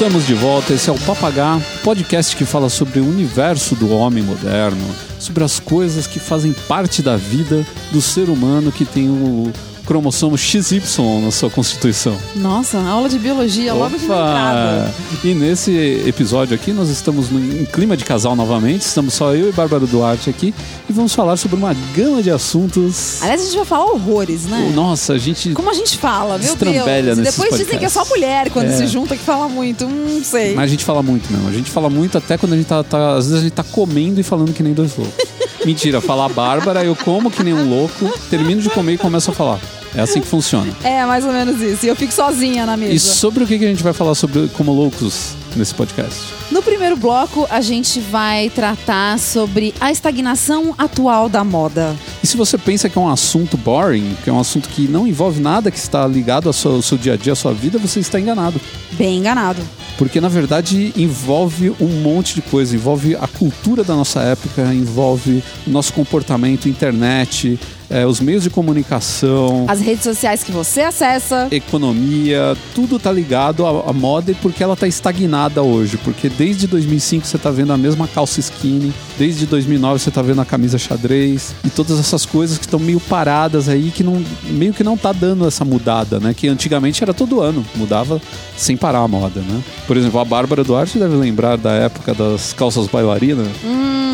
Estamos de volta. Esse é o Papagá, podcast que fala sobre o universo do homem moderno, sobre as coisas que fazem parte da vida do ser humano que tem o cromossomo XY na sua constituição. Nossa, aula de biologia logo de entrada. E nesse episódio aqui nós estamos em clima de casal novamente, estamos só eu e Bárbara Duarte aqui e vamos falar sobre uma gama de assuntos. Aliás, a gente vai falar horrores, né? Nossa, a gente Como a gente fala, meu Deus. Depois dizem que é só podcasts. mulher quando É. se junta que fala muito. Hum, Não sei. Mas a gente fala muito mesmo. A gente fala muito até quando a gente tá, tá- Às vezes a gente tá comendo e falando que nem dois loucos. Mentira, fala a Bárbara, eu como que nem um louco, termino de comer e começo a falar. É assim que funciona. É, mais ou menos isso. E eu fico sozinha na mesa. E sobre o que a gente vai falar sobre como loucos nesse podcast? No primeiro bloco, a gente vai tratar sobre a estagnação atual da moda. E se você pensa que é um assunto boring, que é um assunto que não envolve nada que está ligado ao seu, ao seu dia a dia, à sua vida, você está enganado. Bem enganado. Porque na verdade envolve um monte de coisa, envolve a cultura da nossa época, envolve o nosso comportamento, internet, eh, os meios de comunicação, As redes sociais que você acessa. economia, tudo tá ligado à, à moda e porque ela tá estagnada hoje. Porque desde 2005 você tá vendo a mesma calça skinny, desde 2009 você tá vendo a camisa xadrez e todas essas coisas que estão meio paradas aí, que não, meio que não tá dando essa mudada, né? Que antigamente era todo ano, mudava sem parar a moda, né? Por exemplo, a Bárbara Duarte deve lembrar da época das calças bailarinas,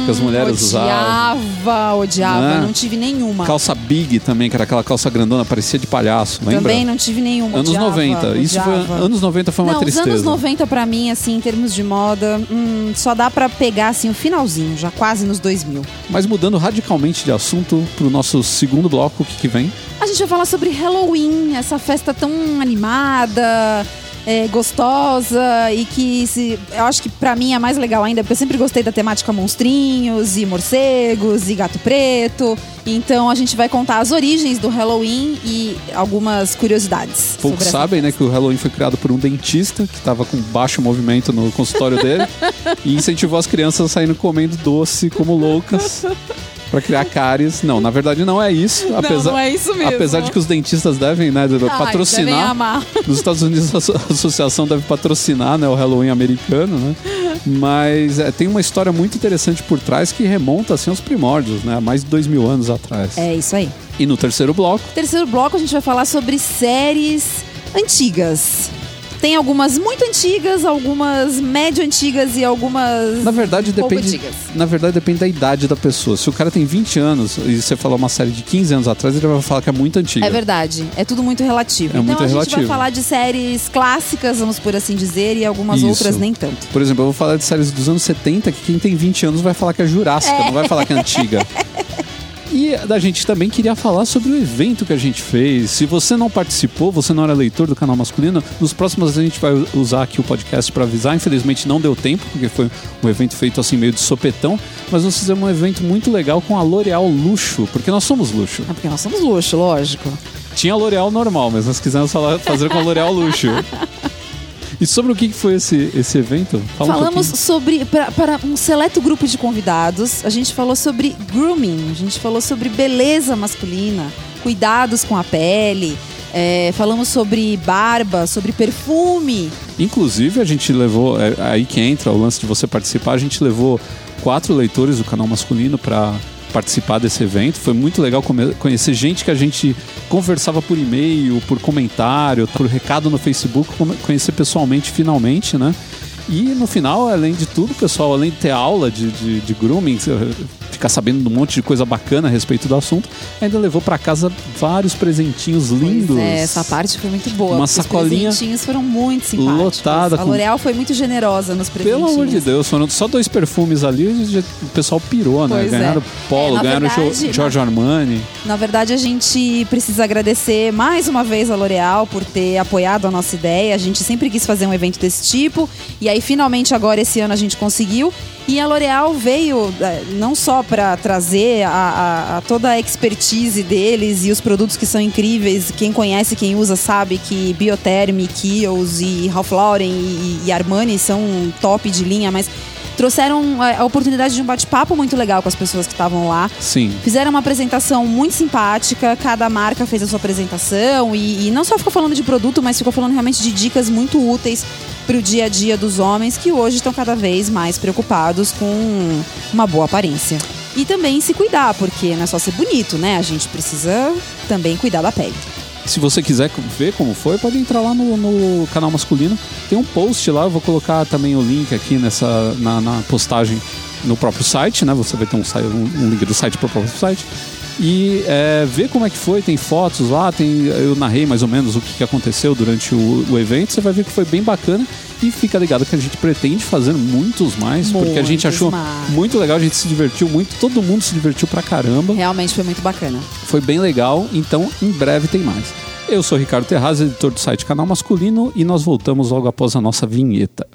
que as mulheres usavam. Odiava, odiava. Né? Não tive nenhuma. Calça big também, que era aquela calça grandona, parecia de palhaço, lembra? Também não tive nenhuma. Anos odiava, 90. Isso foi, odiava. anos 90 foi uma não, tristeza. os anos 90 pra mim, assim, em termos de moda, hum, só dá pra pegar, assim, o finalzinho, já quase nos 2000. Mas mudando radicalmente de assunto pro nosso segundo bloco, o que, que vem? A gente vai falar sobre Halloween, essa festa tão animada, é, gostosa e que se, eu acho que pra mim é mais legal ainda, porque eu sempre gostei da temática monstrinhos e morcegos e gato preto. Então a gente vai contar as origens do Halloween e algumas curiosidades. Poucos sabem, né, que o Halloween foi criado por um dentista que estava com baixo movimento no consultório dele e incentivou as crianças a saírem comendo doce como loucas para criar cáries. Não, na verdade não é isso. apesar, não é isso mesmo. Apesar de que os dentistas devem, né, Ai, devem patrocinar. amar. Nos Estados Unidos a asso- a associação deve patrocinar né, o Halloween americano, né? Mas é, tem uma história muito interessante por trás que remonta assim aos primórdios, né? Mais de dois mil anos atrás. É isso aí. E no terceiro bloco, Terceiro bloco a gente vai falar sobre séries antigas. Tem algumas muito antigas, algumas médio antigas e algumas na verdade depende, antigas. na verdade depende da idade da pessoa. Se o cara tem 20 anos e você falar uma série de 15 anos atrás, ele vai falar que é muito antiga. É verdade, é tudo muito relativo. É então muito a gente vai relativo. falar de séries clássicas, vamos por assim dizer, e algumas Isso. outras nem tanto. Por exemplo, eu vou falar de séries dos anos 70 que quem tem 20 anos vai falar que é jurássica, não vai falar que é antiga. E a gente também queria falar sobre o evento que a gente fez. Se você não participou, você não era leitor do canal masculino, nos próximos a gente vai usar aqui o podcast para avisar. Infelizmente não deu tempo, porque foi um evento feito assim meio de sopetão, mas nós fizemos um evento muito legal com a L'Oreal Luxo, porque nós somos luxo. É porque nós somos luxo, lógico. Tinha a L'Oreal normal, mas nós quisemos falar- fazer com a L'Oreal Luxo. E sobre o que foi esse, esse evento? Fala um Falamos pouquinho. sobre, para um seleto grupo de convidados, a gente falou sobre grooming, a gente falou sobre beleza masculina, cuidados com a pele, é, falamos sobre barba, sobre perfume. Inclusive, a gente levou, é aí que entra o lance de você participar, a gente levou quatro leitores do canal masculino para participar desse evento. Foi muito legal conhecer gente que a gente conversava por e-mail, por comentário, por recado no Facebook, conhecer pessoalmente finalmente, né? E no final, além de tudo, pessoal, além de ter aula de, de, de grooming, ficar sabendo de um monte de coisa bacana a respeito do assunto, ainda levou para casa vários presentinhos lindos. É, essa parte foi muito boa. Uma Os sacolinha presentinhos foram muito simpáticos. lotada A com- L'Oreal foi muito generosa nos presentinhos. Pelo amor de Deus, foram só dois perfumes ali e o pessoal pirou, né? Pois é. ganharam Polo, É, ganharam verdade, Giorgio Armani. Na verdade, a gente precisa agradecer mais uma vez a L'Oreal por ter apoiado a nossa ideia. A gente sempre quis fazer um evento desse tipo. E aí, finalmente, agora esse ano a gente conseguiu. E a L'Oreal veio eh, não só para trazer a, a- a toda a expertise deles e os produtos que são incríveis. Quem conhece, quem usa, sabe que Bioterm, Kiehl's e Ralph Lauren e, e Armani são top de linha, mas trouxeram a, a oportunidade de um bate-papo muito legal com as pessoas que estavam lá. Sim. Fizeram uma apresentação muito simpática, cada marca fez a sua apresentação e, e não só ficou falando de produto, mas ficou falando realmente de dicas muito úteis pro dia a dia dos homens que hoje estão cada vez mais preocupados com uma boa aparência. E também se cuidar, porque não é só ser bonito, né? A gente precisa também cuidar da pele. Se você quiser ver como foi, pode entrar lá no, no canal masculino. Tem um post lá, eu vou colocar também o link aqui nessa na, na postagem no próprio site, né? Você vai ter um, um link do site para o próprio site e é, ver como é que foi. Tem fotos lá, tem, eu narrei mais ou menos o que, aconteceu durante o, o, evento. Você vai ver que foi bem bacana e fica ligado que a gente pretende fazer muitos mais, muitos porque a gente achou mais. muito legal, a gente se divertiu muito, todo mundo se divertiu pra caramba. Realmente foi muito bacana. Foi bem legal, então em breve tem mais. Eu sou Ricardo Terraz, editor do site Canal Masculino, e nós voltamos logo após a nossa vinheta.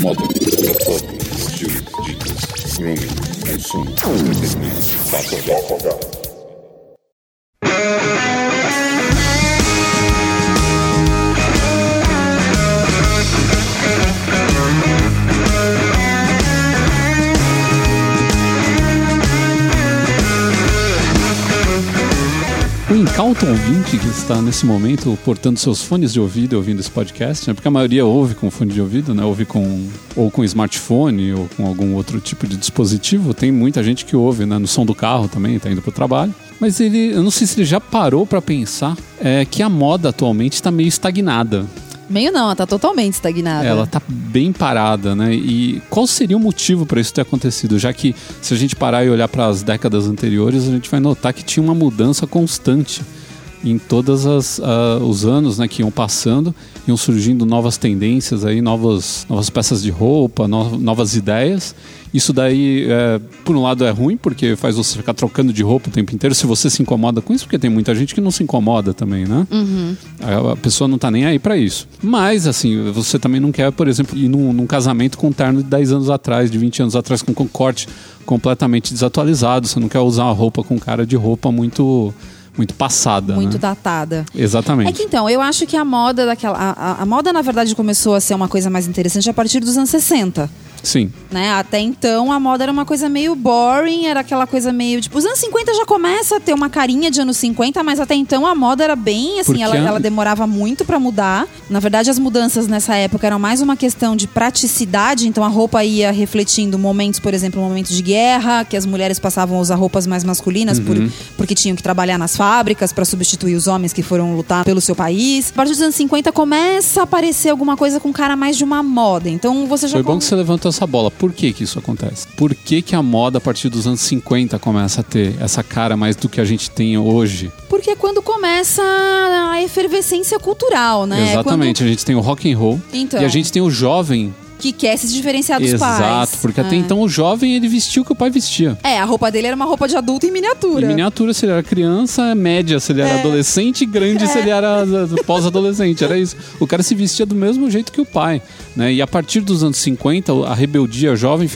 Moda, Jesús. O incauto ouvinte que está nesse momento portando seus fones de ouvido ouvindo esse podcast, né? porque a maioria ouve com fone de ouvido, né? ouve com ou com smartphone ou com algum outro tipo de dispositivo. Tem muita gente que ouve né? no som do carro também, está indo para o trabalho. Mas ele, eu não sei se ele já parou para pensar é, que a moda atualmente está meio estagnada. Meio não, ela tá totalmente estagnada. Ela tá bem parada, né? E qual seria o motivo para isso ter acontecido? Já que se a gente parar e olhar para as décadas anteriores, a gente vai notar que tinha uma mudança constante em todos uh, os anos né, que iam passando, iam surgindo novas tendências aí, novas, novas peças de roupa, no, novas ideias. Isso daí, é, por um lado, é ruim, porque faz você ficar trocando de roupa o tempo inteiro. Se você se incomoda com isso, porque tem muita gente que não se incomoda também, né? Uhum. A, a, pessoa não tá nem aí para isso. Mas, assim, você também não quer, por exemplo, ir num, num casamento com um terno de 10 anos atrás, de 20 anos atrás, com, com corte completamente desatualizado. Você não quer usar uma roupa com cara de roupa muito muito passada. Muito né? datada. Exatamente. É que então, eu acho que a moda daquela. A, a, a, moda, na verdade, começou a ser uma coisa mais interessante a partir dos anos 60. Sim. Né? Até então a moda era uma coisa meio boring, era aquela coisa meio. Tipo, os anos 50 já começa a ter uma carinha de anos 50, mas até então a moda era bem assim, ela, ela, demorava muito para mudar. Na verdade, as mudanças nessa época eram mais uma questão de praticidade, então a roupa ia refletindo momentos, por exemplo, momentos de guerra, que as mulheres passavam a usar roupas mais masculinas uhum. por, porque tinham que trabalhar nas fábricas para substituir os homens que foram lutar pelo seu país. A partir dos anos 50 começa a aparecer alguma coisa com cara mais de uma moda. Então você já Foi bom que você levantou essa bola. Por que que isso acontece? Por que que a moda a partir dos anos 50 começa a ter essa cara mais do que a gente tem hoje? Porque é quando começa a efervescência cultural, né? É Exatamente, quando... a gente tem o rock and roll então. e a gente tem o jovem que quer se diferenciar dos Exato, pais. Exato, porque é. até então o jovem ele vestiu o que o pai vestia. É, a roupa dele era uma roupa de adulto em miniatura. Em miniatura, se ele era criança, média, se ele era é. adolescente, grande, é. se ele era pós-adolescente. Era isso. O cara se vestia do mesmo jeito que o pai. Né? E a partir dos anos 50, a rebeldia jovem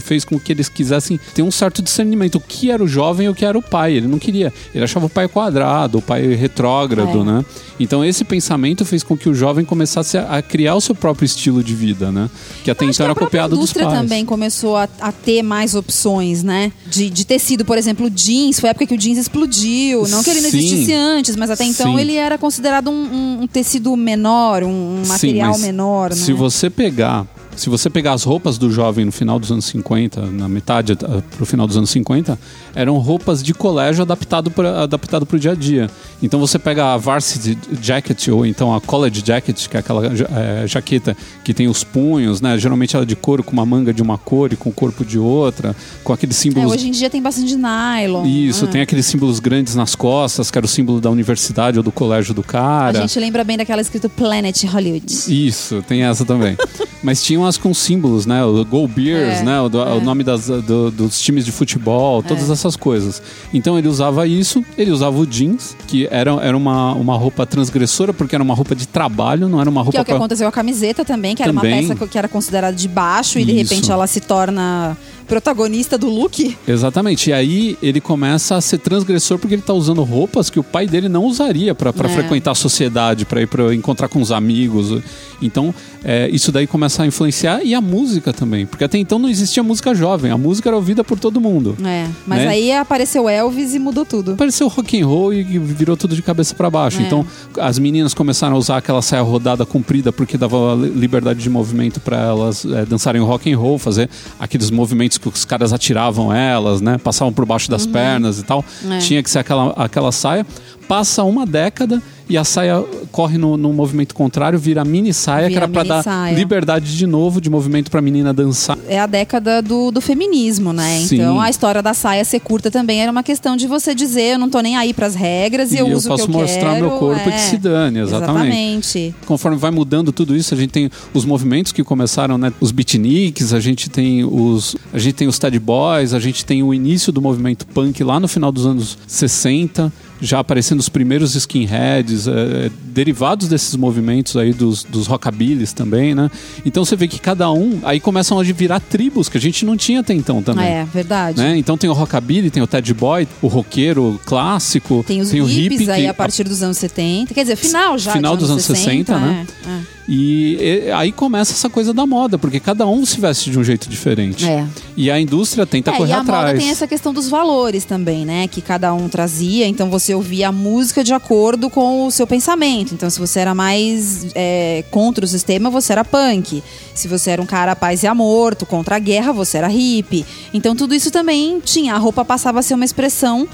fez com que eles quisessem ter um certo discernimento. O que era o jovem e o que era o pai. Ele não queria. Ele achava o pai quadrado, o pai retrógrado, é. né? Então esse pensamento fez com que o jovem começasse a, criar o seu próprio estilo de vida, né? Que até então era copiado dos pais. A indústria também começou a, a, ter mais opções, né? De, de tecido, por exemplo, jeans. Foi a época que o jeans explodiu. Não que ele não Sim. existisse antes, mas até então Sim. ele era considerado um, um, um tecido menor, um, material Sim, menor, né? Se você pegar se você pegar as roupas do jovem no final dos anos 50, na metade para o final dos anos 50, eram roupas de colégio adaptado para adaptado o dia a dia. Então você pega a varsity jacket ou então a college jacket, que é aquela é, jaqueta que tem os punhos, né? Geralmente ela é de couro com uma manga de uma cor e com o corpo de outra, com aqueles símbolos. É, hoje em dia tem bastante nylon. Isso, ah. tem aqueles símbolos grandes nas costas, que era o símbolo da universidade ou do colégio do cara. A gente lembra bem daquela escrito Planet Hollywood. Isso, tem essa também. Mas tinha umas com símbolos, né? O Go Beers, é, né? O, é. o nome das, do, dos times de futebol, todas é. essas coisas. Então ele usava isso, ele usava o jeans, que era, era uma, uma roupa transgressora, porque era uma roupa de trabalho, não era uma roupa. Que é o que pra... aconteceu com a camiseta também, que era também. uma peça que era considerada de baixo e de repente ela se torna protagonista do look. Exatamente. E aí ele começa a ser transgressor porque ele tá usando roupas que o pai dele não usaria para É. frequentar a sociedade, para ir para encontrar com os amigos. Então, é, isso daí começa a influenciar e a música também, porque até então não existia música jovem, a música era ouvida por todo mundo. É, mas Né? aí apareceu Elvis e mudou tudo. Apareceu rock and roll e virou tudo de cabeça para baixo. É. Então, as meninas começaram a usar aquela saia rodada comprida porque dava li- liberdade de movimento para elas é, dançarem rock and roll, fazer aqueles movimentos que os caras atiravam elas, né? Passavam por baixo das pernas e tal. É. Tinha que ser aquela, aquela saia. Passa uma década e a saia corre no, no movimento contrário, vira mini saia, que Vira era para dar saia. liberdade de novo de movimento para menina dançar. É a década do, do feminismo, né? Sim. Então a história da saia ser curta também era uma questão de você dizer, eu não tô nem aí pras regras e, eu eu uso posso o que eu mostrar quero. meu corpo é. que se dane, exatamente. Exatamente. conforme vai mudando tudo isso, a gente tem os movimentos que começaram, né? Os beatniks, a gente tem os, a gente tem os Ted Boys, a gente tem o início do movimento punk lá no final dos anos 60, já aparecendo os primeiros skinheads, é, derivados desses movimentos aí dos, dos rockabillys também, né? Então você vê que cada um aí começam a virar tribos que a gente não tinha até então também. É, verdade. Né? Então tem o rockabilly, tem o Ted Boy, o roqueiro clássico, Tem os o hippies hippie aí a partir dos anos 70. Quer dizer, final já. Final dos anos 60, né? é, é. E, e aí começa essa coisa da moda, porque cada um se veste de um jeito diferente. É. E a indústria tenta É, correr e a atrás. moda tem essa questão dos valores também, né? Que cada um trazia. Então você ouvia a música de acordo com o seu pensamento. Então, se você era mais é, contra o sistema, você era punk. Se você era um cara paz e amor, tu contra a guerra, você era hippie. Então, tudo isso também tinha. A roupa passava a ser uma expressão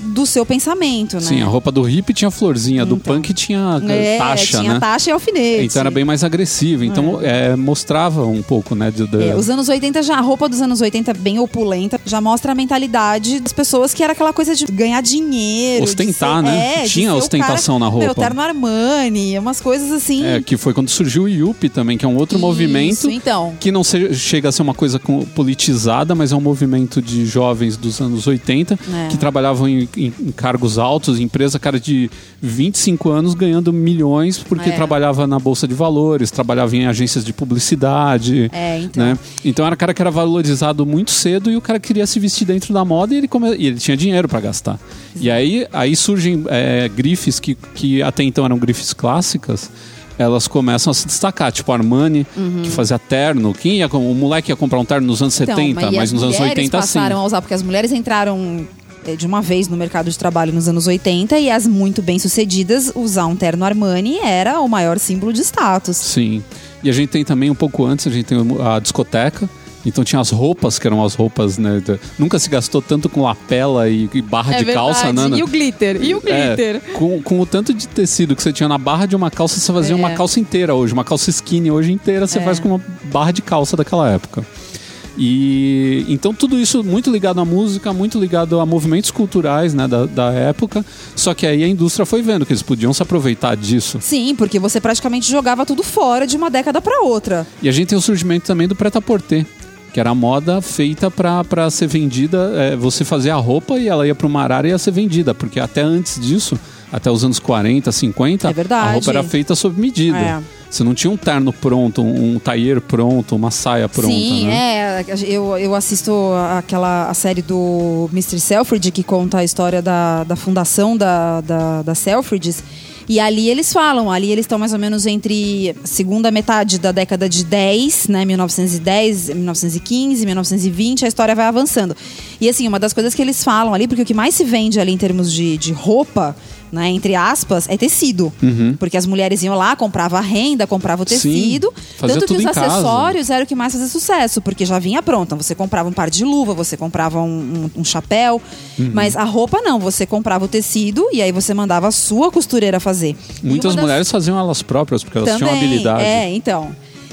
do seu pensamento, né? Sim, a roupa do hippie tinha florzinha, do Então. punk tinha É, taxa, tinha né? taxa e alfinete. Então era bem mais agressivo. Então é, mostrava um pouco, né? de- de- É, os anos 80 já, a roupa dos anos 80 bem opulenta, já mostra a mentalidade das pessoas que era aquela coisa de ganhar dinheiro. Ostentar, ser- né? É, Tinha ostentação cara, na roupa. Meu, terno Armani, umas coisas assim. É, que foi quando surgiu o Yuppie também, que é um outro Isso, movimento então. que não se- chega a ser uma coisa com- politizada, mas é um movimento de jovens dos anos 80 É. que trabalhavam em, em- em cargos altos, empresa, cara de 25 anos ganhando milhões porque É. trabalhava na Bolsa de Valores, trabalhava em agências de publicidade. É, então. Né? Então era cara que era valorizado muito cedo e o cara queria se vestir dentro da moda e ele, come... e ele tinha dinheiro para gastar. E aí, aí surgem é, grifes que, que até então eram grifes clássicas. Elas começam a se destacar, tipo Armani, que fazia terno. Quem ia, com- o moleque ia comprar um terno nos anos 70, Uhum. Então, e mas as nos anos mulheres 80 sim. passaram a usar, porque as mulheres entraram de uma vez no mercado de trabalho nos anos 80 e as muito bem-sucedidas, usar um terno Armani era o maior símbolo de status. Sim. E a gente tem também, um pouco antes, a gente tem a discoteca. Então tinha as roupas, que eram as roupas, né? Nunca se gastou tanto com lapela e, e barra de calça, né? É E o glitter? E o glitter? É, com, com o tanto de tecido que você tinha na barra de uma calça, você fazia É. uma calça inteira hoje. Uma calça skinny hoje inteira você É. faz com uma barra de calça daquela época. E então tudo isso muito ligado à música, muito ligado a movimentos culturais né, da, da época. Só que aí a indústria foi vendo que eles podiam se aproveitar disso. Sim, porque você praticamente jogava tudo fora de uma década para outra. E a gente tem o surgimento também do prêt-à-porter. Que era a moda feita para ser vendida, é, você fazia a roupa e ela ia para uma área e ia ser vendida. Porque até antes disso, até os anos 40, 50, É a roupa era feita sob medida. É. Você não tinha um terno pronto, um, tailleur pronto, uma saia pronta. Sim, né? é. Eu, eu assisto aquela a série do Mr. Selfridge, que conta a história da, da fundação da, da, da Selfridges. E ali eles falam, ali eles estão mais ou menos entre segunda metade da década de 10, né, 1910, 1915, 1920, a história vai avançando. E assim, uma das coisas que eles falam ali, porque o que mais se vende ali em termos de, de roupa, né, entre aspas, é tecido. Porque as mulheres iam lá, compravam a renda, compravam o Uhum. Sim, tecido. fazia tanto que os casa. acessórios era o que mais fazia sucesso, porque já vinha pronta. Você comprava um par de luva, você comprava um, um- um chapéu, Uhum. mas a roupa não. Você comprava o tecido e aí você mandava a sua costureira fazer. Muitas das- mulheres faziam elas próprias, porque elas tinham também, habilidade. É, então.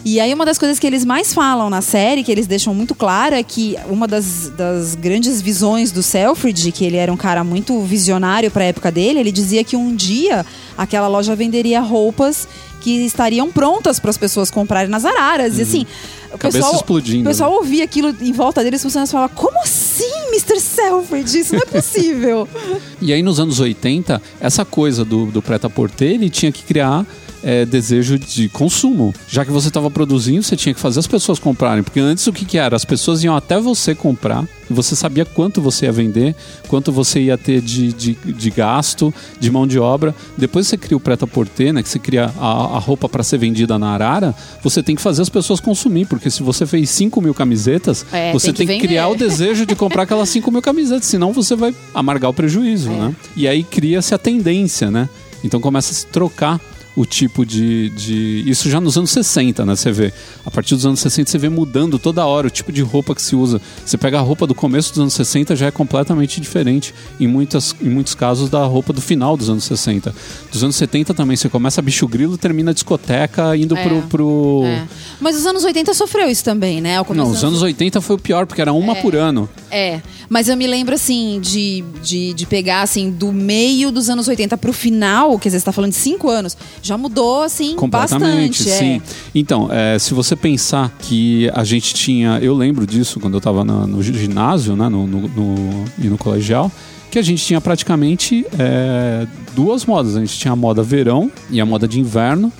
E aí uma das coisas que eles mais falam na série, que eles deixam muito claro, é que uma das, das grandes visões do Selfridge, que ele era um cara muito visionário para a época dele, ele dizia que um dia aquela loja venderia roupas que estariam prontas para as pessoas comprarem nas araras. E assim, o Uhum. Cabeça pessoal, explodindo, o pessoal né? ouvia aquilo em volta deles, funcionando e falava: Como assim, Mr. Selfridge? Isso não é possível. E aí nos anos 80, essa coisa do, do prêt-à-porter, ele tinha que criar é, desejo de consumo. Já que você estava produzindo, você tinha que fazer as pessoas comprarem. Porque antes o que, que era? As pessoas iam até você comprar você sabia quanto você ia vender, quanto você ia ter de, de, de gasto, de mão de obra. Depois você cria o preta-porter, né? Que você cria a, a roupa para ser vendida na arara, você tem que fazer as pessoas consumir. Porque se você fez 5 mil camisetas, É, você tem tem que que, criar o desejo de comprar aquelas 5 mil camisetas, senão você vai amargar o prejuízo, né? E aí cria-se a tendência, né? Então começa a se trocar o tipo de, de. Isso já nos anos 60, né? Você vê. A partir dos anos 60 você vê mudando toda hora o tipo de roupa que se usa. Você pega a roupa do começo dos anos 60 já é completamente diferente, em, muitas, em muitos casos, da roupa do final dos anos 60. Dos anos 70 também, você começa bicho grilo termina a discoteca indo É. pro. pro... É. Mas os anos 80 sofreu isso também, né? Não, os anos 80 foi o pior, porque era uma por ano. É, mas eu me lembro assim de, de, de pegar assim do meio dos anos 80 pro final, quer dizer, você tá falando de cinco anos, já mudou assim Completamente, bastante. é. sim. Então, é, se você pensar que a gente tinha. Eu lembro disso quando eu estava no ginásio, né, no, no, no- e no colegial, que a gente tinha praticamente é, duas modas. A gente tinha a moda verão e a moda de inverno.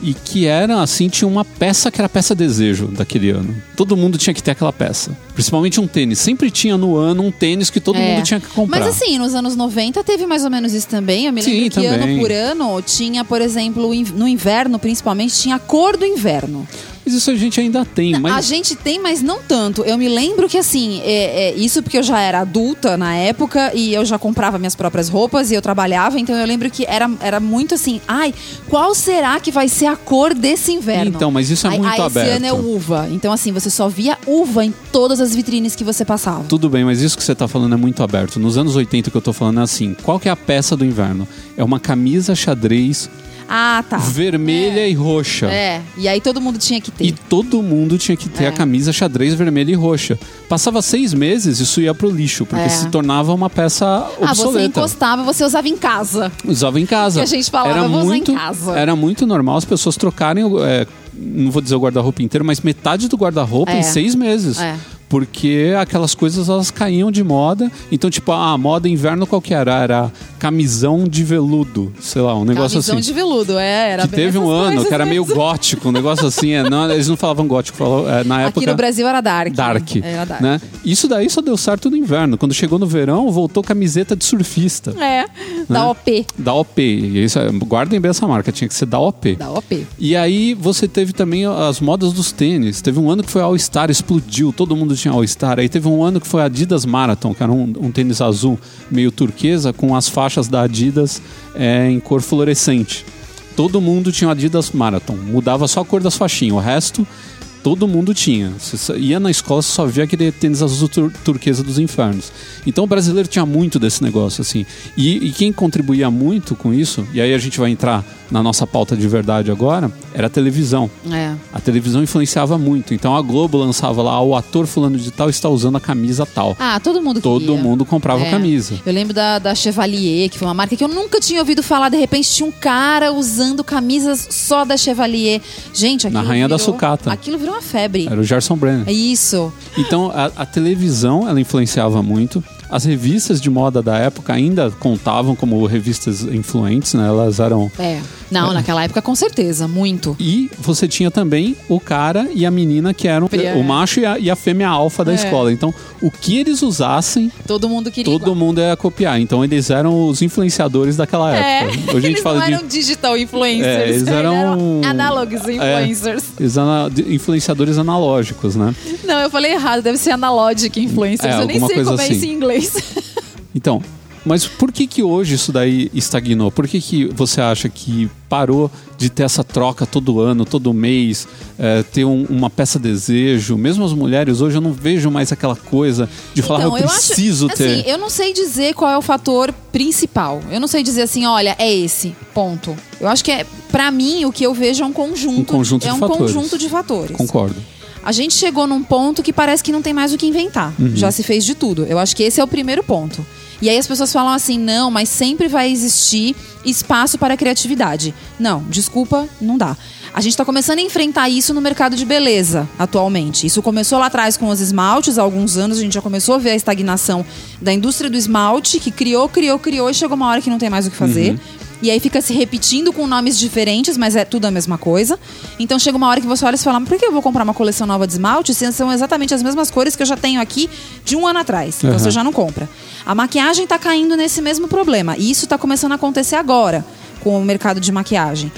E que era assim, tinha uma peça que era a peça desejo daquele ano. Todo mundo tinha que ter aquela peça. Principalmente um tênis. Sempre tinha no ano um tênis que todo É. mundo tinha que comprar. Mas assim, nos anos 90 teve mais ou menos isso também. Eu me Sim, lembro que também. ano por ano tinha, por exemplo, no inverno principalmente, tinha a cor do inverno. Mas isso a gente ainda tem. A Mas gente tem, mas não tanto. Eu me lembro que, assim, é, é, isso porque eu já era adulta na época e eu já comprava minhas próprias roupas e eu trabalhava, então eu lembro que era, era muito assim, ai, qual será que vai ser a cor desse inverno? Então, mas isso é muito aberto. Esse ano é uva. Então, assim, você só via uva em todas as vitrines que você passava. Tudo bem, mas isso que você tá falando é muito aberto. Nos anos 80 que eu tô falando é assim, qual que é a peça do inverno? É uma camisa xadrez Ah, tá. vermelha e roxa. É, e aí todo mundo tinha que ter. E todo mundo tinha que ter É. a camisa xadrez vermelha e roxa. Passava seis meses, isso ia pro lixo, porque É. se tornava uma peça Ah, você obsoleta. encostava, você usava em casa. Usava em casa. Que a gente falava, era "Eu vou usar em muito, casa." Era muito normal as pessoas trocarem, é, não vou dizer o guarda-roupa inteiro, mas metade do guarda-roupa É. em seis meses. É. Porque aquelas coisas elas caíam de moda. Então, tipo, a moda inverno qual que era? Era camisão de veludo, sei lá, um negócio Camisão assim. de veludo, é, era que bem teve um ano que era meio mesmo. gótico, um negócio assim. é, não, eles não falavam gótico, falavam, é, na época. Aqui no Brasil era dark. Dark, Era dark. né? Isso daí só deu certo no inverno. Quando chegou no verão, voltou camiseta de surfista. É, da Né? OP. Da OP. E isso, é- guardem bem essa marca, tinha que ser da OP. Da OP. E aí você teve também as modas dos tênis. Teve um ano que foi All-Star, explodiu, todo mundo tinha All-Star. Aí teve um ano que foi Adidas Marathon, que era um, um tênis azul meio turquesa com as faixas da Adidas é, em cor fluorescente. Todo mundo tinha Adidas Marathon. Mudava só a cor das faixinhas. O resto, todo mundo tinha. Você ia na escola, você só via aquele tênis azul tur turquesa dos infernos. Então o brasileiro tinha muito desse negócio, assim. E, e quem contribuía muito com isso, e aí a gente vai entrar na nossa pauta de verdade agora, era a televisão. É. A televisão influenciava muito. Então a Globo lançava lá, o ator fulano de tal está usando a camisa tal. Ah, todo mundo Todo queria. mundo comprava É. camisa. Eu lembro da, da Chevalier, que foi uma marca que eu nunca tinha ouvido falar. De repente tinha um cara usando camisas só da Chevalier. Gente, aquilo Na Rainha da virou- Sucata. Aquilo virou uma febre. Era o Gerson Brenner. É isso. Então a, a televisão ela influenciava muito. As revistas de moda da época ainda contavam como revistas influentes, né? Elas eram É. Não, naquela época com certeza, muito. E você tinha também o cara e a menina que eram É. o macho e a, e a fêmea alfa da É. escola. Então, o que eles usassem, Todo mundo queria todo igual. mundo ia copiar. Então, eles eram os influenciadores daquela É, época. Hoje a gente eles fala não de eram digital influencers. É, eles eram- análogos influencers. eles influenciadores analógicos, né? Não, eu falei errado, deve ser analogic influencers. É, eu nem sei como é assim. isso em inglês. Então, mas por que que hoje isso daí estagnou? Por que que você acha que parou de ter essa troca todo ano, todo mês, é, ter um- uma peça desejo? Mesmo as mulheres hoje eu não vejo mais aquela coisa de falar eu, preciso acho, ter. Assim, eu não sei dizer qual é o fator principal. Eu não sei dizer assim, olha, é esse, ponto. Eu acho que é, para mim, o que eu vejo é um conjunto. Um conjunto é de um fatores. conjunto de fatores. Concordo. A gente chegou num ponto que parece que não tem mais o que inventar. Uhum. Já se fez de tudo. Eu acho que esse é o primeiro ponto. E aí as pessoas falam assim: não, mas sempre vai existir espaço para a criatividade. Não, desculpa, não dá. A gente está começando a enfrentar isso no mercado de beleza atualmente. Isso começou lá atrás com os esmaltes, há alguns anos a gente já começou a ver a estagnação da indústria do esmalte, que criou, criou, criou e chegou uma hora que não tem mais o que fazer. E aí fica se repetindo com nomes diferentes, mas é tudo a mesma coisa. Então chega uma hora que você olha e fala, por que eu vou comprar uma coleção nova de esmalte se são exatamente as mesmas cores que eu já tenho aqui de um ano atrás? Então Uhum. você já não compra. A maquiagem tá caindo nesse mesmo problema. E isso tá começando a acontecer agora com o mercado de maquiagem.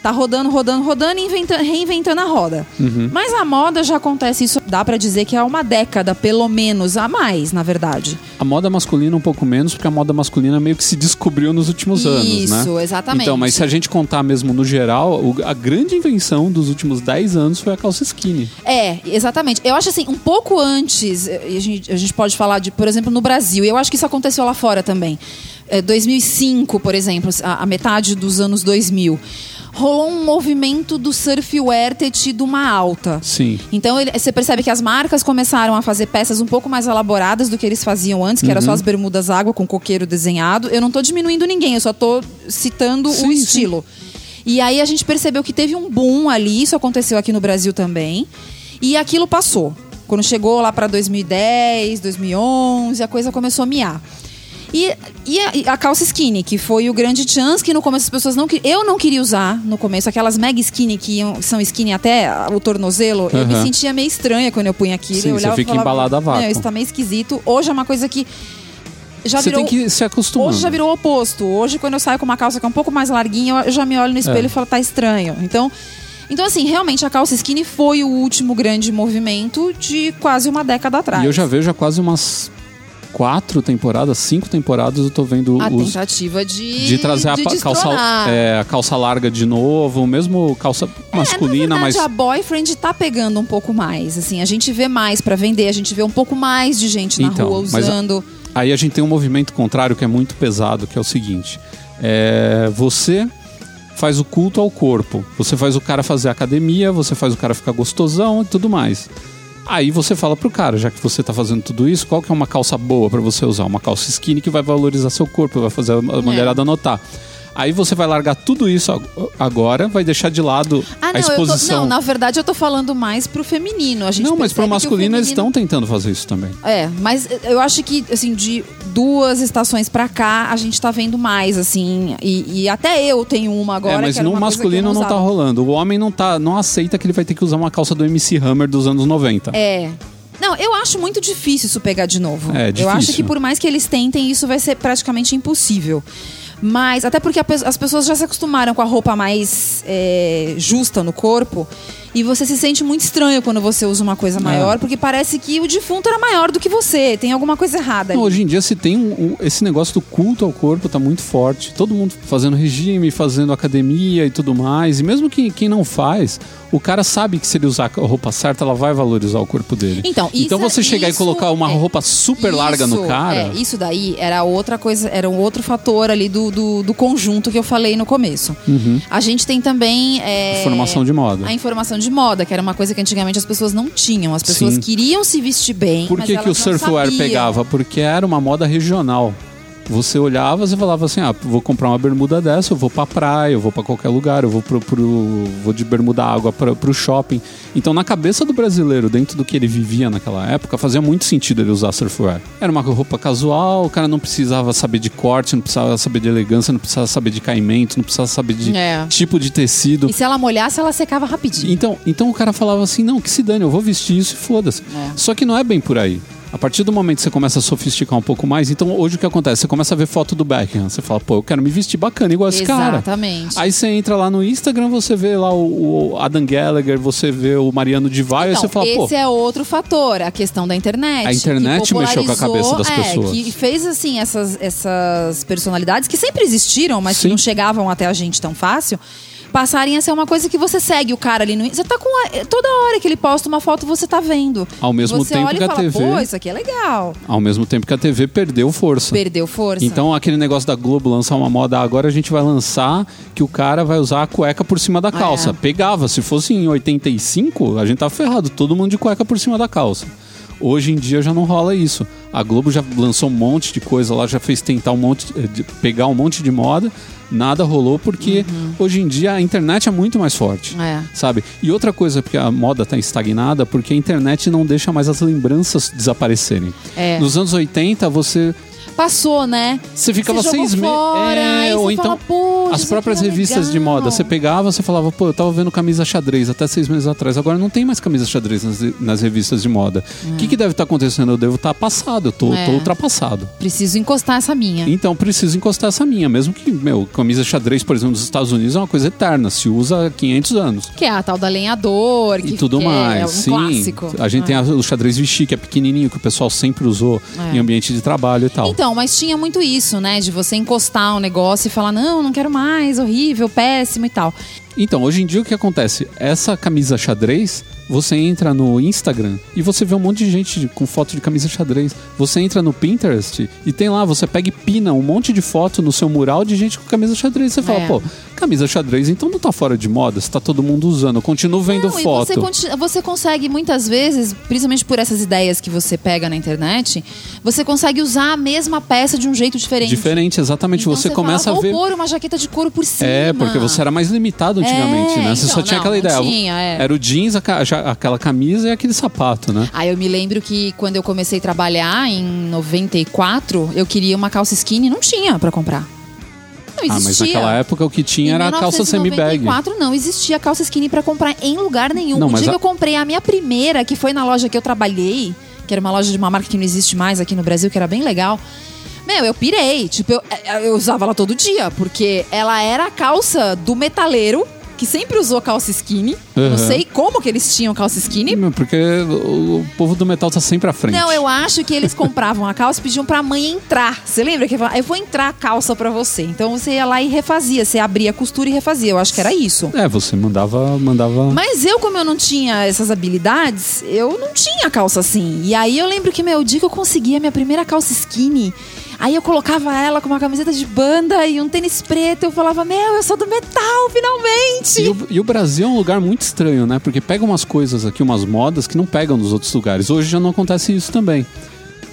Tá rodando, rodando, rodando e inventa- reinventando a roda. Uhum. Mas a moda já acontece isso, dá pra dizer que há uma década, pelo menos, a mais, na verdade. A moda masculina um pouco menos, porque a moda masculina meio que se descobriu nos últimos anos, né? Isso, exatamente. Então, mas se a gente contar mesmo no geral, a grande invenção dos últimos 10 anos foi a calça skinny. É, exatamente. Eu acho assim, um pouco antes, eh, a gente, a gente pode falar de, por exemplo, no Brasil, e eu acho que isso aconteceu lá fora também. É, 2005, por exemplo, a, a metade dos anos 2000. Rolou um movimento do surfwear ter tido uma alta. Sim. Então ele- você percebe que as marcas começaram a fazer peças um pouco mais elaboradas do que eles faziam antes, que era Uhum. só as bermudas água com coqueiro desenhado. Eu não tô diminuindo ninguém, eu só tô citando Sim, o sim. estilo. E aí a gente percebeu que teve um boom ali, isso aconteceu aqui no Brasil também. E aquilo passou. Quando chegou lá para 2010, 2011, a coisa começou a miar. E, e a, e a calça skinny, que foi o grande chance que no começo as pessoas não queriam. Eu não queria usar no começo, aquelas mega skinny que iam- são skinny até o tornozelo. Eu me sentia meio estranha quando eu punha aquilo. Sim, eu você olhava e fica falava, embalada a vácuo. "Não, isso tá meio esquisito. Hoje é uma coisa que. Já Você virou, tem que se acostumar. Hoje já virou o oposto. Hoje, quando eu saio com uma calça que é um pouco mais larguinha, eu- eu já me olho no espelho É. e falo, tá estranho. Então, então, assim, realmente a calça skinny foi o último grande movimento de quase uma década atrás. E eu já vejo há quase umas quatro temporadas, cinco temporadas, eu tô vendo A os, tentativa de. de trazer a de pa- calça, é, a calça larga de novo, mesmo calça masculina, é, na mas a boyfriend tá pegando um pouco mais. Assim, a gente vê mais pra vender, a gente vê um pouco mais de gente na Então, rua mas a- usando. Aí a gente tem um movimento contrário que é muito pesado, que é o seguinte: é, você faz o culto ao corpo, você faz o cara fazer academia, você faz o cara ficar gostosão e tudo mais. Aí você fala pro cara, já que você tá fazendo tudo isso, qual que é uma calça boa pra você usar? Uma calça skinny que vai valorizar seu corpo, vai fazer a a mulherada notar. Aí você vai largar tudo isso ag- agora, vai deixar de lado Ah, a não, eu tô, exposição. não, na verdade eu tô falando mais pro feminino. A gente Não, mas pro masculino eles feminino- estão tentando fazer isso também. É, mas eu acho que, assim, de duas estações pra cá, a gente tá vendo mais, assim. E, e até eu tenho uma agora. é, mas no masculino não, tá usava. rolando. O homem não tá, não aceita que ele vai ter que usar uma calça do MC Hammer dos anos 90. É. Não, eu acho muito difícil isso pegar de novo. É, Eu acho difícil. que por mais que eles tentem, isso vai ser praticamente impossível. Mas, até porque as pessoas já se acostumaram com a roupa mais é, justa no corpo. E você se sente muito estranho quando você usa uma É. coisa maior, porque parece que o defunto era maior do que você. Tem alguma coisa errada. Não, hoje em dia se tem um, um- esse negócio do culto ao corpo tá muito forte. Todo mundo fazendo regime, fazendo academia e tudo mais. E mesmo que quem não faz, o cara sabe que se ele usar a roupa certa, ela vai valorizar o corpo dele. Então, isso então você é- chegar e isso colocar uma é- roupa super larga no Isso, cara. É, isso daí era outra coisa, era um outro fator ali do, do, do conjunto que eu falei no começo. A gente tem também. é, Uhum. Informação de moda. A informação de moda, que era uma coisa que antigamente as pessoas não tinham. As pessoas Sim. queriam se vestir bem. Por que, que o surfwear pegava? Porque era uma moda regional. Você olhava e falava assim: ah, vou comprar uma bermuda dessa, eu vou pra praia, eu vou pra qualquer lugar, eu vou pro, pro- vou de bermuda água pra, pro shopping. Então, na cabeça do brasileiro, dentro do que ele vivia naquela época, fazia muito sentido ele usar surfwear. Era uma roupa casual, o cara não precisava saber de corte, não precisava saber de elegância, não precisava saber de caimento, não precisava saber de É. tipo de tecido. E se ela molhasse, ela secava rapidinho. Então, então o cara falava assim: não, que se dane, eu vou vestir isso e foda-se. É. Só que não é bem por aí. A partir do momento que você começa a sofisticar um pouco mais, então hoje o que acontece? Você começa a ver foto do Beckham. Você fala, pô, eu quero me vestir bacana igual esse cara. Exatamente. Aí você entra lá no Instagram, você vê lá o, o Adam Gallagher, você vê o Mariano Divaio, Então, aí você fala, pô, esse é outro fator, a questão da internet. A internet que mexeu com a cabeça das popularizou- pessoas. É, que fez assim essas, essas personalidades que sempre existiram, mas Sim. que não chegavam até a gente tão fácil. Passarem a ser uma coisa que você segue o cara ali no. Você tá com. a- toda hora que ele posta uma foto, você tá vendo. Ao mesmo você tempo olha que a fala, TV Pô, isso aqui é legal. ao mesmo tempo que a TV perdeu força. Perdeu força. Então, aquele negócio da Globo lançar uma moda agora, a gente vai lançar que o cara vai usar a cueca por cima da calça. É. Pegava. Se fosse em 85, a gente tá ferrado. Todo mundo de cueca por cima da calça. Hoje em dia já não rola isso. A Globo já lançou um monte de coisa lá, já fez tentar um monte, eh, de, pegar um monte de moda. Nada rolou porque hoje em dia a internet é muito mais forte. É. Sabe? E outra coisa, porque a moda tá estagnada, porque a internet não deixa mais as lembranças desaparecerem. É. Nos anos 80, você passou, né? Você ficava Você seis meses. É, ou então. fala, "Poxa, as próprias é revistas de legal." moda. Você pegava, você falava, pô, eu tava vendo camisa xadrez até seis meses atrás. Agora não tem mais camisa xadrez nas, nas revistas de moda. O que, que deve estar acontecendo? Eu devo estar passado, eu tô, É. tô ultrapassado. Preciso encostar essa minha. Então preciso encostar essa minha. Mesmo que, meu, camisa xadrez, por exemplo, nos Estados Unidos é uma coisa eterna. Se usa há 500 anos. Que é a tal da lenhador. Que, E tudo que mais. É um Sim. clássico. A gente É. tem a- o xadrez Vichy, que é pequenininho, que o pessoal sempre usou É. em ambiente de trabalho e tal. Então, mas tinha muito isso, né? De você encostar um negócio e falar, não, não quero mais, horrível, péssimo e tal. Então, hoje em dia o que acontece? Essa camisa xadrez, você entra no Instagram e você vê um monte de gente com foto de camisa xadrez. Você entra no Pinterest e tem lá, você pega e pina um monte de foto no seu mural de gente com camisa xadrez. Você fala, É. pô, camisa xadrez então não tá fora de moda, se tá todo mundo usando. Eu continuo vendo Não, e foto. você, conti- você consegue muitas vezes, principalmente por essas ideias que você pega na internet, você consegue usar a mesma peça de um jeito diferente. Diferente, exatamente. Então você fala, começa "Vou a ver. pôr uma jaqueta de couro por cima. É, porque você era mais limitado antigamente, É, né? Você só então, tinha não, aquela ideia. tinha, é. Era o jeans, a aquela camisa e aquele sapato, né? Aí eu me lembro que quando eu comecei a trabalhar em 94, eu queria uma calça skinny não tinha pra comprar. Não Ah, mas naquela época o que tinha Em era a calça semi-bag. 1994 não existia calça skinny pra comprar em lugar nenhum. Não, o dia a- que eu comprei a minha primeira, que foi na loja que eu trabalhei, que era uma loja de uma marca que não existe mais aqui no Brasil, que era bem legal. Meu, eu pirei. Tipo, eu, eu usava ela todo dia, porque ela era a calça do metaleiro, que sempre usou calça skinny. Eu Não Uhum. sei como que eles tinham calça skinny. Porque o, povo do metal tá sempre à frente. Não, eu acho que eles compravam a calça e pediam pra mãe entrar. Você lembra que falava, eu vou entrar a calça pra você. Então você ia lá e refazia, você abria a costura e refazia. Eu acho que era isso. É, você mandava. mandava... Mas eu, como eu não tinha essas habilidades, eu não tinha calça assim. E aí eu lembro que, meu, o dia que eu consegui a minha primeira calça skinny, aí eu colocava ela com uma camiseta de banda e um tênis preto. Eu falava, meu, eu sou do metal, finalmente! E o, e o Brasil é um lugar muito estranho, né? Porque pega umas coisas aqui, umas modas que não pegam nos outros lugares. Hoje já não acontece isso também.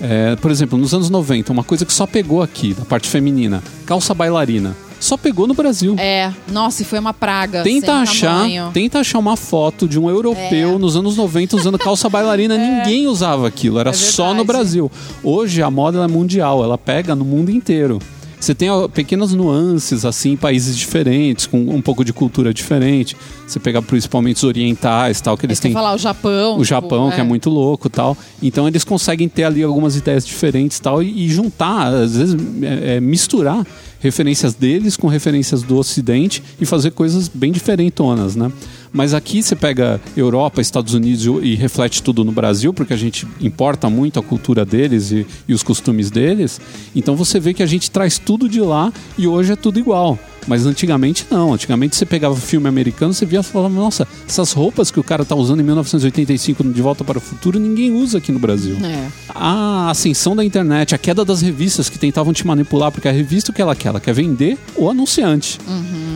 É, por exemplo, nos anos 90, uma coisa que só pegou aqui, da parte feminina, calça bailarina. Só pegou no Brasil. É, nossa, e foi uma praga. Tenta achar, tamanho. tenta achar uma foto de um europeu É. nos anos 90 usando calça bailarina. Ninguém usava aquilo, era É só no. Brasil. Hoje a moda é mundial, ela pega no mundo inteiro. Você tem ó, pequenas nuances, assim, países diferentes, com um pouco de cultura diferente. Você pega principalmente os orientais, tal, que eles têm falar o Japão. o tipo, Japão, que é muito louco tal. Então eles conseguem ter ali algumas ideias diferentes tal e, e juntar, às vezes é, é, misturar referências deles com referências do Ocidente e fazer coisas bem diferentonas, né? Mas aqui você pega Europa, Estados Unidos e reflete tudo no Brasil, porque a gente importa muito a cultura deles e, e os costumes deles. Então você vê que a gente traz tudo de lá e hoje é tudo igual. Mas antigamente não. Antigamente você pegava filme americano, você via e falava, nossa, essas roupas que o cara tá usando em 1985 no De Volta para o Futuro, ninguém usa aqui no Brasil. É. A ascensão da internet, a queda das revistas que tentavam te manipular, porque a revista o que ela quer? Ela quer vender o anunciante.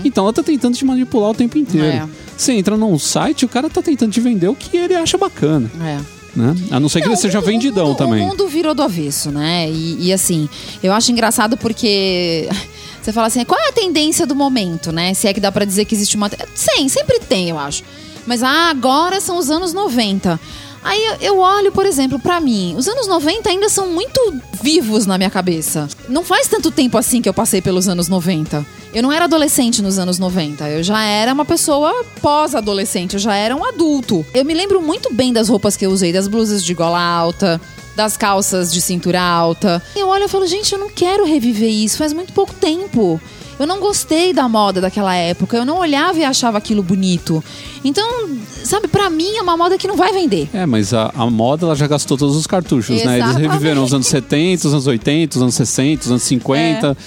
Então ela tá tentando te manipular o tempo inteiro. É. Você entra num site, o cara tá tentando te vender o que ele acha bacana. É. Né? A não ser que Não, ele seja vendidão mundo, também. O mundo virou do avesso, né? E, e, assim, eu acho engraçado porque você fala assim, qual é a tendência do momento, né? Se é que dá pra dizer que existe uma. Sim, sempre tem, eu acho. Mas ah, agora são os anos 90. Aí eu- olho, por exemplo, pra mim, os anos 90 ainda são muito vivos na minha cabeça. Não faz tanto tempo assim que eu passei pelos anos 90. Eu não era adolescente nos anos 90, eu já era uma pessoa pós-adolescente, eu já era um adulto. Eu me lembro muito bem das roupas que eu usei, das blusas de gola alta, das calças de cintura alta. Eu olho e falo, gente, eu não quero reviver isso, faz muito pouco tempo. Eu não gostei da moda daquela época, eu não olhava e achava aquilo bonito. Então, sabe, pra mim é uma moda que não vai vender. É, mas a, a moda ela já gastou todos os cartuchos, né? Eles Exatamente. reviveram os anos 70, os anos 80, os anos 60, os anos 50.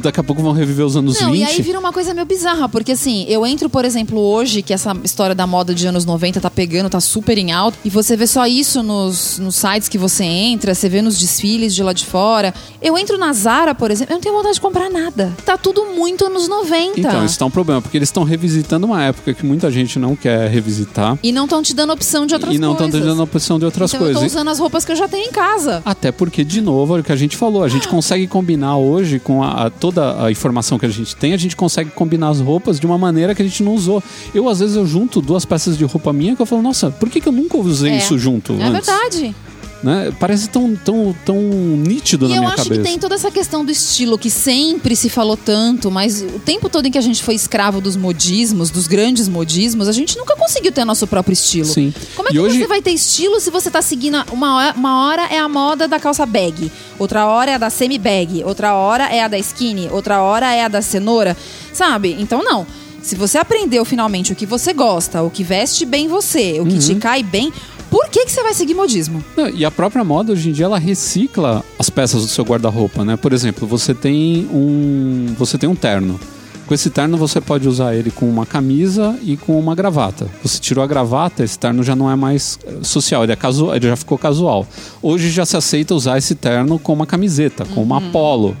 Daqui a pouco vão reviver os anos É. Não, 20. e aí vira uma coisa meio bizarra, porque assim, eu entro, por exemplo, hoje, que essa história da moda de anos 90 tá pegando, tá super em alta, e você vê só isso nos, nos sites que você entra, você vê nos desfiles de lá de fora. Eu entro na Zara, por exemplo, eu não tenho vontade de comprar nada. Tá tudo muito anos 90. Então, isso tá um problema, porque eles estão revisitando uma época que muita gente não quer revisitar. E não estão te dando opção de outras e não estão coisas. dando opção de outras então eu coisas. tô usando as roupas que eu já tenho em casa. Até porque, de novo, é o que a gente falou, a gente consegue combinar hoje com a, a- toda a informação que a gente tem, a gente consegue combinar as roupas de uma maneira que a gente não usou. Eu, às vezes, eu junto duas peças de roupa minha que eu falo, nossa, por que, que eu nunca usei É. isso junto É antes? verdade. Né? Parece tão, tão, tão nítido e na eu minha acho cabeça. que tem toda essa questão do estilo que sempre se falou tanto, mas o tempo todo em que a gente foi escravo dos modismos, dos grandes modismos, a gente nunca conseguiu ter nosso próprio estilo. Sim. Como é que hoje- você vai ter estilo se você tá seguindo uma hora, uma hora é a moda da calça bag, outra hora é a da semi bag, outra hora é a da skinny, outra hora é a da cenoura, sabe? Então não. Se você aprendeu finalmente o que você gosta, o que veste bem você, o que Uhum. te cai bem, por que que você vai seguir modismo? Não, E a própria moda hoje em dia ela recicla as peças do seu guarda-roupa, né? Por exemplo, você tem um você tem um terno. Com esse terno você pode usar ele com uma camisa e com uma gravata. Você tirou a gravata, esse terno já não é mais eh, social, ele, é casual, ele já ficou casual. Hoje já se aceita usar esse terno com uma camiseta, com uma polo,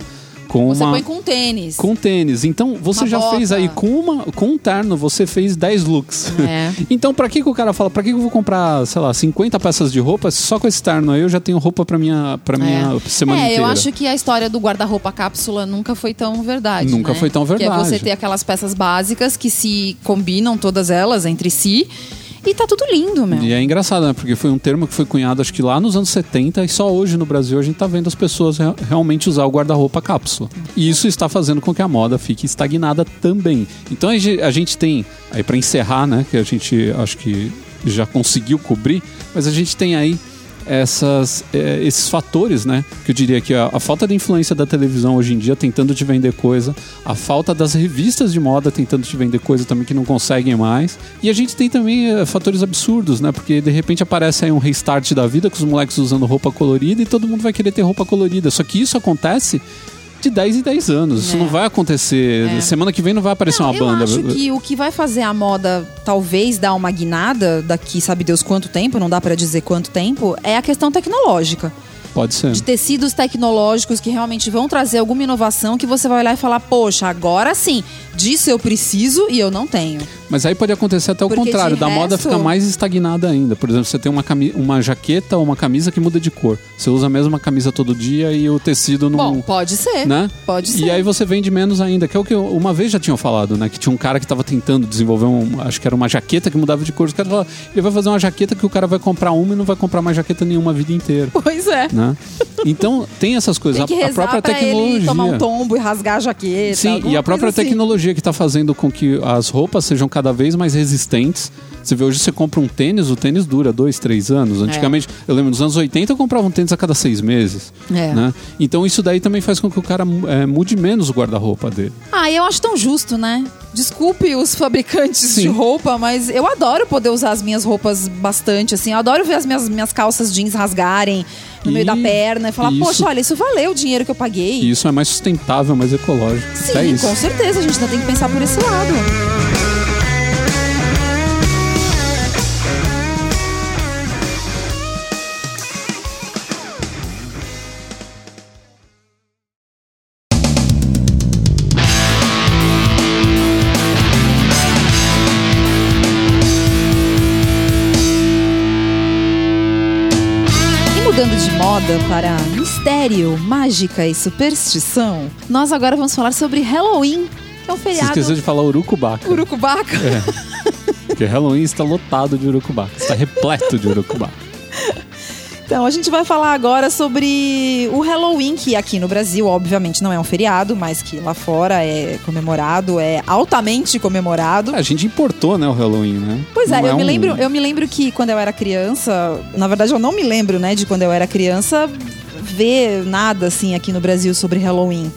com. Você uma põe com tênis. com tênis. Então, você Uma já bota. fez aí com uma com um terno, você fez 10 looks. É. então, pra que, que o cara fala, pra que, que eu vou comprar, sei lá, 50 peças de roupa só com esse terno aí eu já tenho roupa pra minha para minha semana é, inteira. eu acho que a história do guarda-roupa cápsula nunca foi tão verdade. Nunca né? foi tão Que é verdade. você ter aquelas peças básicas que se combinam todas elas entre si e tá tudo lindo, meu. E é engraçado, né? Porque foi um termo que foi cunhado acho que lá nos anos 70 e só hoje no Brasil a gente tá vendo as pessoas rea- realmente usar o guarda-roupa cápsula. E isso está fazendo com que a moda fique estagnada também. Então a gente tem, aí para encerrar, né, que a gente acho que já conseguiu cobrir, mas a gente tem aí essas, eh, esses fatores, né? Que eu diria que a, a falta de influência da televisão hoje em dia tentando te vender coisa, a falta das revistas de moda tentando te vender coisa também que não conseguem mais. E a gente tem também eh, fatores absurdos, né? Porque de repente aparece aí um restart da vida com os moleques usando roupa colorida e todo mundo vai querer ter roupa colorida. Só que isso acontece de 10 em 10 anos. Isso É. não vai acontecer. É. Semana que vem não vai aparecer Não, uma eu banda. acho que o que vai fazer a moda talvez dar uma guinada daqui, sabe Deus quanto tempo, não dá pra dizer quanto tempo, é a questão tecnológica. Pode ser. De tecidos tecnológicos que realmente vão trazer alguma inovação que você vai olhar e falar, poxa, agora sim, disso eu preciso e eu não tenho. Mas aí pode acontecer até o Porque contrário, da moda resto- fica mais estagnada ainda. Por exemplo, você tem uma, cami uma jaqueta ou uma camisa que muda de cor. Você usa a mesma camisa todo dia e o tecido não. Bom, pode ser. né? Pode ser. E aí você vende menos ainda, que é o que eu, uma vez já tinham falado, né? Que tinha um cara que estava tentando desenvolver um, acho que era uma jaqueta que mudava de cor. Os caras falaram, ele vai fazer uma jaqueta que o cara vai comprar uma e não vai comprar mais jaqueta nenhuma a vida inteira. Pois é. Né? Então tem essas coisas. Tem a, própria tecnologia. ele tomar um tombo e rasgar a jaqueta. Sim, e a própria assim. tecnologia que está fazendo com que as roupas sejam cada vez mais resistentes. Você vê, hoje você compra um tênis, o tênis dura dois, três anos. Antigamente, eu lembro, nos anos 80 eu comprava um tênis a cada seis meses. É. Né? Então isso daí também faz com que o cara é, mude menos o guarda-roupa dele. Ah, eu acho tão justo, né? Desculpe os fabricantes Sim. de roupa, mas eu adoro poder usar as minhas roupas bastante, assim. Eu adoro ver as minhas, minhas calças jeans rasgarem no meio E- da perna e falar, isso- poxa, olha, isso valeu o dinheiro que eu paguei. E isso é mais sustentável, mais ecológico. Sim, é com certeza, a gente ainda tem que pensar por esse lado. Moda para mistério, mágica e superstição, nós agora vamos falar sobre Halloween, que é um Você feriado esqueceu de falar urucubaca. urucubaca. Porque Halloween está lotado de urucubaca. Está repleto de urucubaca. Então, a gente vai falar agora sobre o Halloween, que aqui no Brasil, obviamente, não é um feriado, mas que lá fora é comemorado, é altamente comemorado. A gente importou, né, o Halloween, né? Pois é, Não eu, me um- lembro, eu me lembro que quando eu era criança, na verdade eu não me lembro, né, de quando eu era criança, ver nada assim aqui no Brasil sobre Halloween.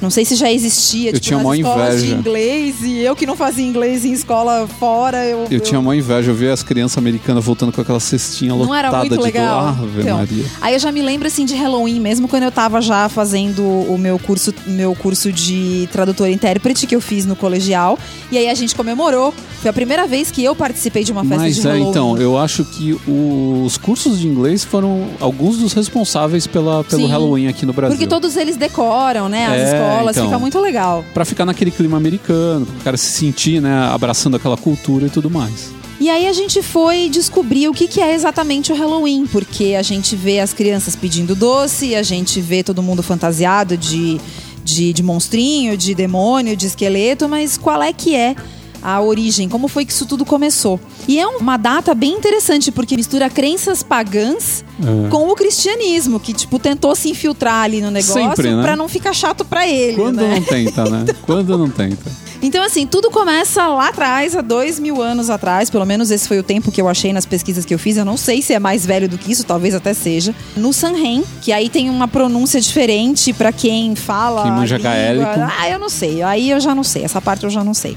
Não sei se já existia, Eu tipo, tinha mó escolas de inveja. inglês, e eu que não fazia inglês em escola fora, eu... Eu tinha uma inveja, eu via as crianças americanas voltando com aquela cestinha Não lotada era muito de legal. Ave Então, Maria. Aí eu já me lembro assim de Halloween, mesmo quando eu tava já fazendo o meu curso, meu curso de tradutor e intérprete que eu fiz no colegial. E aí a gente comemorou. Foi a primeira vez que eu participei de uma festa Mas de é, Halloween. então, eu acho que os cursos de inglês foram alguns dos responsáveis pela, pelo Sim. Halloween aqui no Brasil. Porque todos eles decoram, né? As É, escolas, então. fica muito legal. Pra ficar naquele clima americano, pro cara se sentir, né, abraçando aquela cultura e tudo mais. E aí a gente foi descobrir o que, que é exatamente o Halloween, porque a gente vê as crianças pedindo doce, a gente vê todo mundo fantasiado de, de, de monstrinho, de demônio, de esqueleto, mas qual é que é a origem, como foi que isso tudo começou. E é uma data bem interessante, porque mistura crenças pagãs É. com o cristianismo, que, tipo, tentou se infiltrar ali no negócio Sempre, né? pra não ficar chato pra ele, Quando né? não tenta, né? Quando não tenta. Então, assim, tudo começa lá atrás, há dois mil anos atrás. Pelo menos esse foi o tempo que eu achei nas pesquisas que eu fiz. Eu não sei se é mais velho do que isso, talvez até seja. No Sanren, que aí tem uma pronúncia diferente pra quem fala. Quem manja língua. Ah, eu não sei. Aí eu já não sei. Essa parte eu já não sei.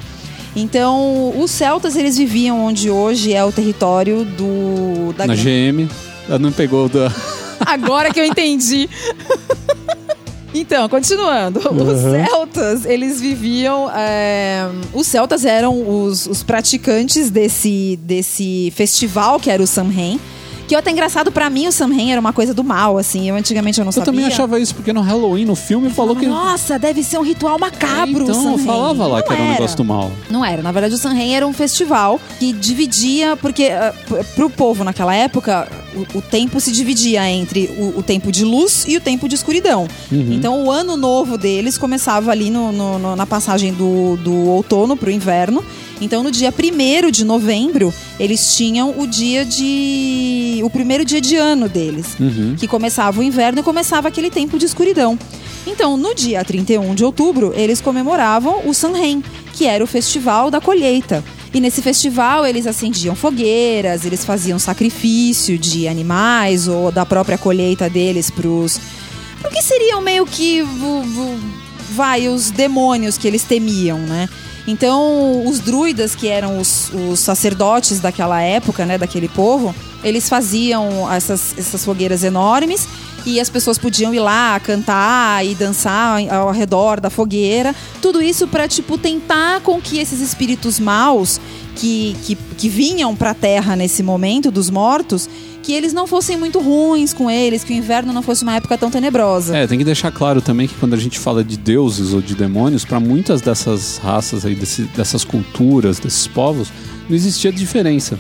Então, os celtas, eles viviam onde hoje é o território do... Da Na GM, ela não pegou da. Agora que eu entendi. Então, continuando. Os Uhum. celtas, eles viviam. é, Os celtas eram os, os praticantes desse, desse festival que era o Samhain. Que é até engraçado, pra mim o Samhain era uma coisa do mal, assim. Eu antigamente eu não Eu sabia. também achava isso, porque no Halloween, no filme, falou que. Nossa, deve ser um ritual macabro. o Então, Samhain. falava lá Não que era um negócio do mal. não era. Na verdade, o Sanren era um festival que dividia, porque p- pro povo naquela época, o, o tempo se dividia entre o, o tempo de luz e o tempo de escuridão. Então, o ano novo deles começava ali no- no- no- na passagem do, do outono pro inverno. Então, no dia 1 de novembro, eles tinham o dia de. o primeiro dia de ano deles. Uhum. Que começava o inverno e começava aquele tempo de escuridão. Então, no dia 31 de outubro, eles comemoravam o Sanren, que era o festival da colheita. E nesse festival eles acendiam fogueiras, eles faziam sacrifício de animais ou da própria colheita deles pros. pro que seriam meio que. vai, os demônios que eles temiam, né? Então, os druidas, que eram os, os sacerdotes daquela época, né, daquele povo, eles faziam essas, essas fogueiras enormes e as pessoas podiam ir lá cantar e dançar ao redor da fogueira. Tudo isso para tipo tentar com que esses espíritos maus que, que, que vinham para a Terra nesse momento dos mortos, que eles não fossem muito ruins com eles, que o inverno não fosse uma época tão tenebrosa. É, tem que deixar claro também que quando a gente fala de deuses ou de demônios, para muitas dessas raças aí, desse- dessas culturas, desses povos, não existia diferença.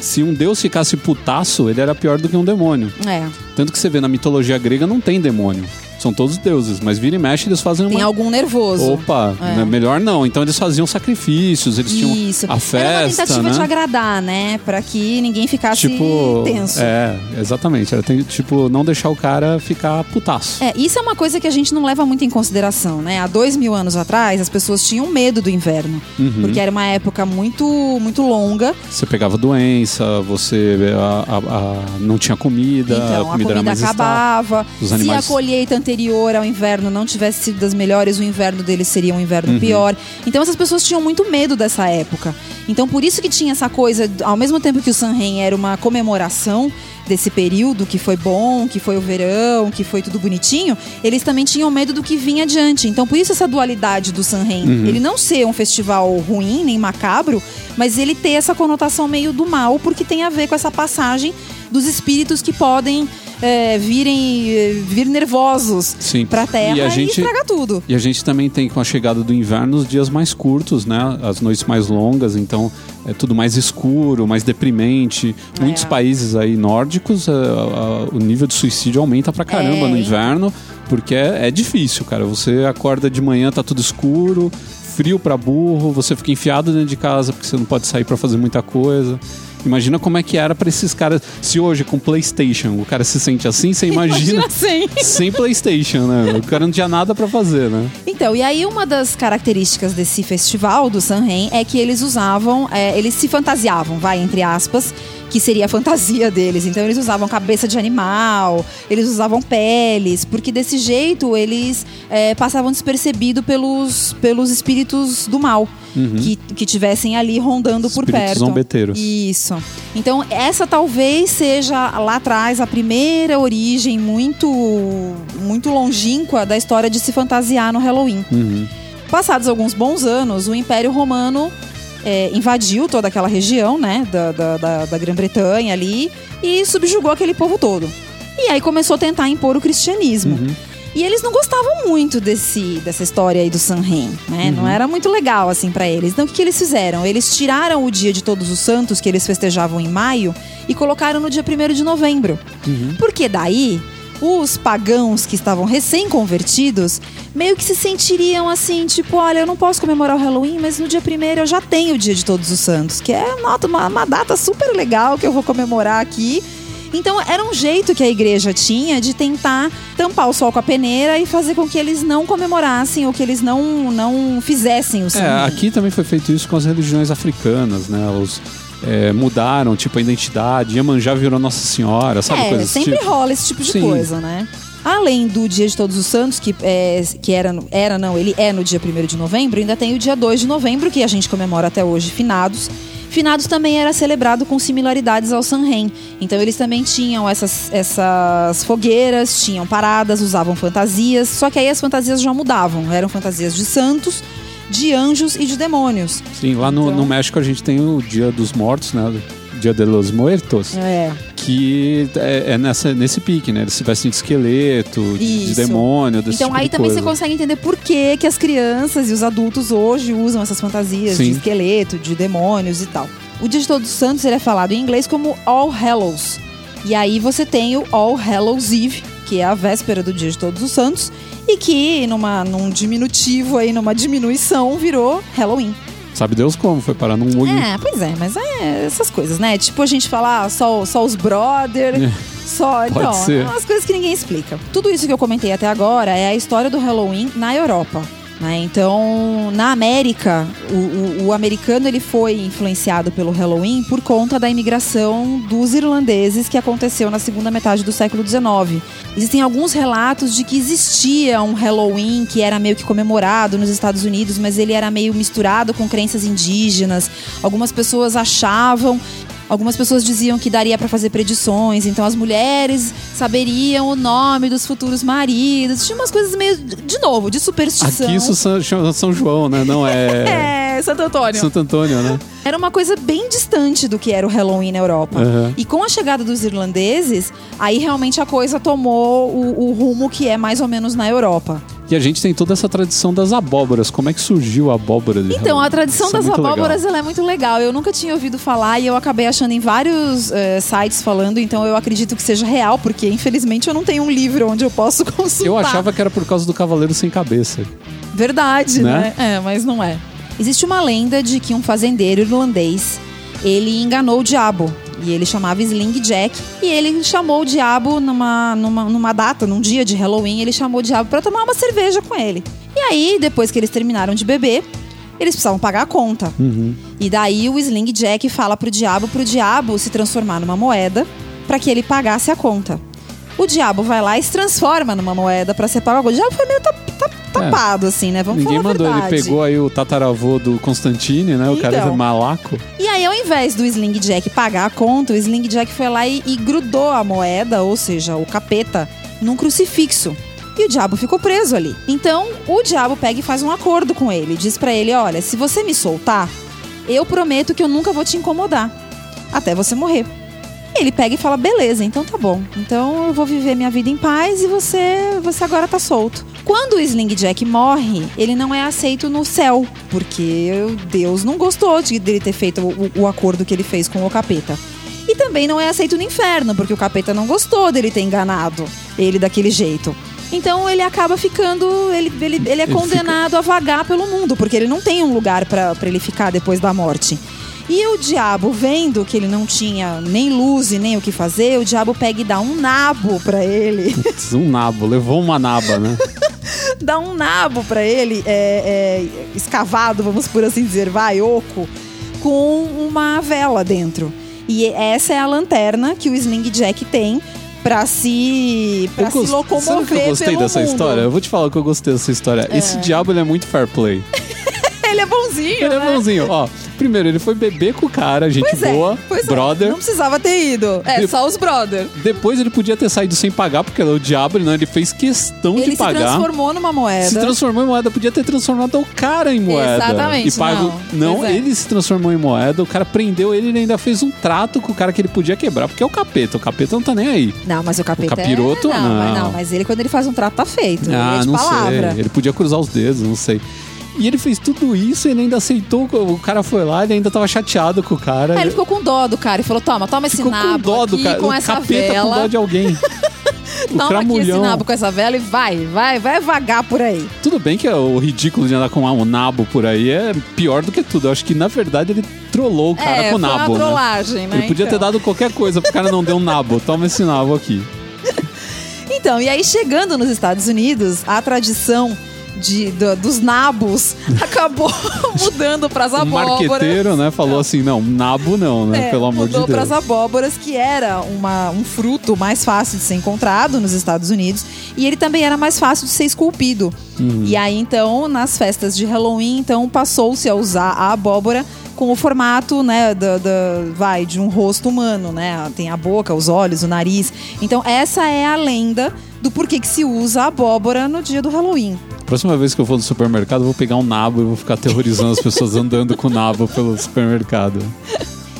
Se um deus ficasse putaço, ele era pior do que um demônio. É. Tanto que você vê na mitologia grega não tem demônio. São todos deuses, mas vira e mexe eles fazem Tem uma. algum nervoso. Opa, É. né, melhor não. Então eles faziam sacrifícios, eles tinham Isso. a Era uma festa, tentativa né? de agradar, né? Pra que ninguém ficasse tipo, tenso. é, exatamente. Era tem- tipo não deixar o cara ficar putaço. É, isso é uma coisa que a gente não leva muito em consideração, né? Há dois mil anos atrás, as pessoas tinham medo do inverno. Uhum. Porque era uma época muito, muito longa. Você pegava doença, você a- a- a- não tinha comida, então, a comida, estável. acabava. Os Se animais- a colheita anterior ao inverno não tivesse sido das melhores, o inverno deles seria um inverno Uhum. pior. Então, essas pessoas tinham muito medo dessa época. Então, por isso que tinha essa coisa, ao mesmo tempo que o Sanren era uma comemoração desse período que foi bom, que foi o verão, que foi tudo bonitinho, eles também tinham medo do que vinha adiante. Então, por isso essa dualidade do Sanren. Uhum. Ele não ser um festival ruim, nem macabro, mas ele ter essa conotação meio do mal, porque tem a ver com essa passagem dos espíritos que podem é, virem é, vir nervosos Sim. pra terra E e, a gente- estragar tudo. E a gente também tem com a chegada do inverno os dias mais curtos, né? As noites mais longas, então é tudo mais escuro, mais deprimente. Muitos É. países aí nórdicos, é, a- o nível de suicídio aumenta pra caramba É, no inverno, porque é, é difícil, cara. Você acorda de manhã, tá tudo escuro, frio pra burro, você fica enfiado dentro de casa porque você não pode sair pra fazer muita coisa. Imagina como é que era pra esses caras. Se hoje com PlayStation o cara se sente assim, você imagina. assim. Sem PlayStation, né? O cara não tinha nada pra fazer, né? Então, e aí uma das características desse festival do Sanren é que eles usavam, é, eles se fantasiavam, vai, entre aspas, que seria a fantasia deles. Então eles usavam cabeça de animal, eles usavam peles, porque desse jeito eles é, passavam despercebido pelos, pelos espíritos do mal. Que, que tivessem ali rondando por Uhum. Espíritos perto. zombeteiros. Isso. Então, essa talvez seja lá atrás a primeira origem muito, muito longínqua da história de se fantasiar no Halloween. Uhum. Passados alguns bons anos, o Império Romano é, invadiu toda aquela região, né, da, da, da- da Grã-Bretanha ali, e subjugou aquele povo todo. E aí começou a tentar impor o cristianismo. E eles não gostavam muito desse, dessa história aí do Sanren, né? Não era muito legal, assim, pra eles. Então, o que, que eles fizeram? Eles tiraram o dia de Todos os Santos, que eles festejavam em maio, e colocaram no dia 1 de novembro. Porque daí os pagãos que estavam recém-convertidos meio que se sentiriam assim, tipo, olha, eu não posso comemorar o Halloween, mas no dia primeiro eu já tenho o dia de Todos os Santos, que é uma, uma data super legal que eu vou comemorar aqui. Então era um jeito que a igreja tinha de tentar tampar o sol com a peneira e fazer com que eles não comemorassem ou que eles não, não fizessem o É, aqui também foi feito isso com as religiões africanas, né? Os, é, mudaram, tipo, a identidade. Iemanjá virou Nossa Senhora, sabe? É, coisas sempre tipo. rola esse tipo de Sim. coisa, né? Além do Dia de Todos os Santos, que, é, que era, era, não, ele é no dia 1 de novembro, ainda tem o dia 2 de novembro, que a gente comemora até hoje, Finados. Finados também era celebrado com similaridades ao Sanren. Então eles também tinham essas, essas fogueiras, tinham paradas, usavam fantasias, só que aí as fantasias já mudavam. Eram fantasias de santos, de anjos e de demônios. Sim, lá no, Então- no México a gente tem o Dia dos Mortos, né? Dia de los Muertos. É. Que é, é nessa, nesse pique, né? Eles se vestem de esqueleto, de, de demônio, desse Então tipo aí de também coisa. você consegue entender por que, que as crianças e os adultos hoje usam essas fantasias de Sim. esqueleto, de demônios e tal. O Dia de Todos os Santos ele é falado em inglês como All Hallows. E aí você tem o All Hallows Eve, que é a véspera do Dia de Todos os Santos, e que numa, num diminutivo aí, numa diminuição, virou Halloween. Sabe Deus como? Foi parar num olho. É, pois é, mas é essas coisas, né? Tipo a gente falar só, só os brother, só. Então, ser. umas coisas que ninguém explica. Tudo isso que eu comentei até agora é a história do Halloween na Europa. Né? Então, na América, o, o- o americano ele foi influenciado pelo Halloween por conta da imigração dos irlandeses que aconteceu na segunda metade do século XIX. Existem alguns relatos de que existia um Halloween que era meio que comemorado nos Estados Unidos, mas ele era meio misturado com crenças indígenas. Algumas pessoas achavam Algumas pessoas diziam que daria pra fazer predições, então as mulheres saberiam o nome dos futuros maridos. Tinha umas coisas meio, de novo, de superstição. Aqui isso são- chama São João, né? Não é É, Santo Antônio. Santo Antônio, né? Era uma coisa bem distante do que era o Halloween na Europa. Aham. E com a chegada dos irlandeses, aí realmente a coisa tomou o, o rumo que é mais ou menos na Europa. E a gente tem toda essa tradição das abóboras. Como é que surgiu a abóbora de Então, a Halloween? tradição Isso é das legal. abóboras ela é muito legal. Eu nunca tinha ouvido falar e eu acabei achando em vários eh, sites falando, então eu acredito que seja real, porque infelizmente eu não tenho um livro onde eu posso consultar. Eu achava que era por causa do Cavaleiro Sem Cabeça. Verdade, Né? né? É, mas não é. Existe uma lenda de que um fazendeiro irlandês ele enganou o diabo. E ele chamava Sling Jack. E ele chamou o diabo numa, numa, numa data, num dia de Halloween, ele chamou o diabo pra tomar uma cerveja com ele. E aí, depois que eles terminaram de beber, eles precisavam pagar a conta. E daí o Sling Jack fala pro diabo, pro diabo se transformar numa moeda pra que ele pagasse a conta. O diabo vai lá e se transforma numa moeda pra ser pago. O diabo foi meio tap- tap- tapado, assim, né? Vamos Ninguém mandou, ele pegou aí o tataravô do Constantine, né? O cara é Então. malaco. E aí, ao invés do Sling Jack pagar a conta, o Sling Jack foi lá e, e grudou a moeda, ou seja, o capeta, num crucifixo. E o diabo ficou preso ali. Então, o diabo pega e faz um acordo com ele. Diz pra ele: Olha, se você me soltar, eu prometo que eu nunca vou te incomodar. Até você morrer. Ele pega e fala: beleza, então tá bom. Então eu vou viver minha vida em paz e você, você agora tá solto. Quando o Sling Jack morre, ele não é aceito no céu, porque Deus não gostou de dele ter feito o, o acordo que ele fez com o capeta. E também não é aceito no inferno, porque o capeta não gostou dele ter enganado ele daquele jeito. Então ele acaba ficando. Ele, ele, ele é Ele condenado a vagar pelo mundo, porque ele não tem um lugar pra ele ficar depois da morte. E o diabo, vendo que ele não tinha nem luz e nem o que fazer, o diabo pega e dá um nabo pra ele. Putz, Um nabo, levou uma naba, né? dá um nabo pra ele, é, é, escavado, vamos por assim dizer, vai, oco, com uma vela dentro. E essa é a lanterna que o Sling Jack tem pra se, pra Eu se gost- locomover Sabe que eu gostei dessa mundo. história? Eu vou te falar que eu gostei dessa história. Esse diabo, ele é muito fair play. Ele é bonzinho, Ele é né? bonzinho. Ó, primeiro, ele foi beber com o cara, gente Pois é, boa, é. brother. Não precisava ter ido. É, De- só os brother. Depois ele podia ter saído sem pagar, porque ele é o diabo, não, ele fez questão Ele de se pagar. transformou numa moeda. Se transformou em moeda, podia ter transformado o cara em moeda. Exatamente, E pago. não. Não, é. ele se transformou em moeda, o cara prendeu ele e ainda fez um trato com o cara que ele podia quebrar, porque é o capeta. O capeta não tá nem aí. Não, mas o capeta O capiroto, é... não, Mas, não. não, mas ele quando ele faz um trato tá feito. ele é ah, não palavra. sei. Ele podia cruzar os dedos, não sei. E ele fez tudo isso e ele ainda aceitou. O cara foi lá, ele ainda tava chateado com o cara. Aí ele ficou com dó do cara e falou: toma, toma esse Ficou com nabo dó do cara. com o essa capeta vela. com dó de alguém. Toma aqui esse cramulhão. nabo com essa vela e vai, vai, vai vagar por aí. Tudo bem que o ridículo de andar com um nabo por aí é pior do que tudo. Eu acho que, na verdade, ele trollou o cara é, com o nabo, uma né? trollagem, né? Ele podia ter Então. dado qualquer coisa pro cara não deu um nabo. Toma esse nabo aqui. Então, e aí chegando nos Estados Unidos, a tradição de, do- dos nabos acabou mudando para as O abóboras. marqueteiro, né, falou assim, não, nabo não, né, É, pelo amor de mudou Deus. para as abóboras, que era uma, um fruto mais fácil de ser encontrado nos Estados Unidos. E ele também era mais fácil de ser esculpido. Uhum. E aí, então, nas festas de Halloween, então, passou-se a usar a abóbora com o formato, né, da, da- vai, de um rosto humano, né? Tem a boca, os olhos, o nariz. Então, essa é a lenda do porquê que se usa a abóbora no dia do Halloween. Próxima vez que eu for no supermercado, eu vou pegar um nabo e vou ficar aterrorizando as pessoas andando com o nabo pelo supermercado.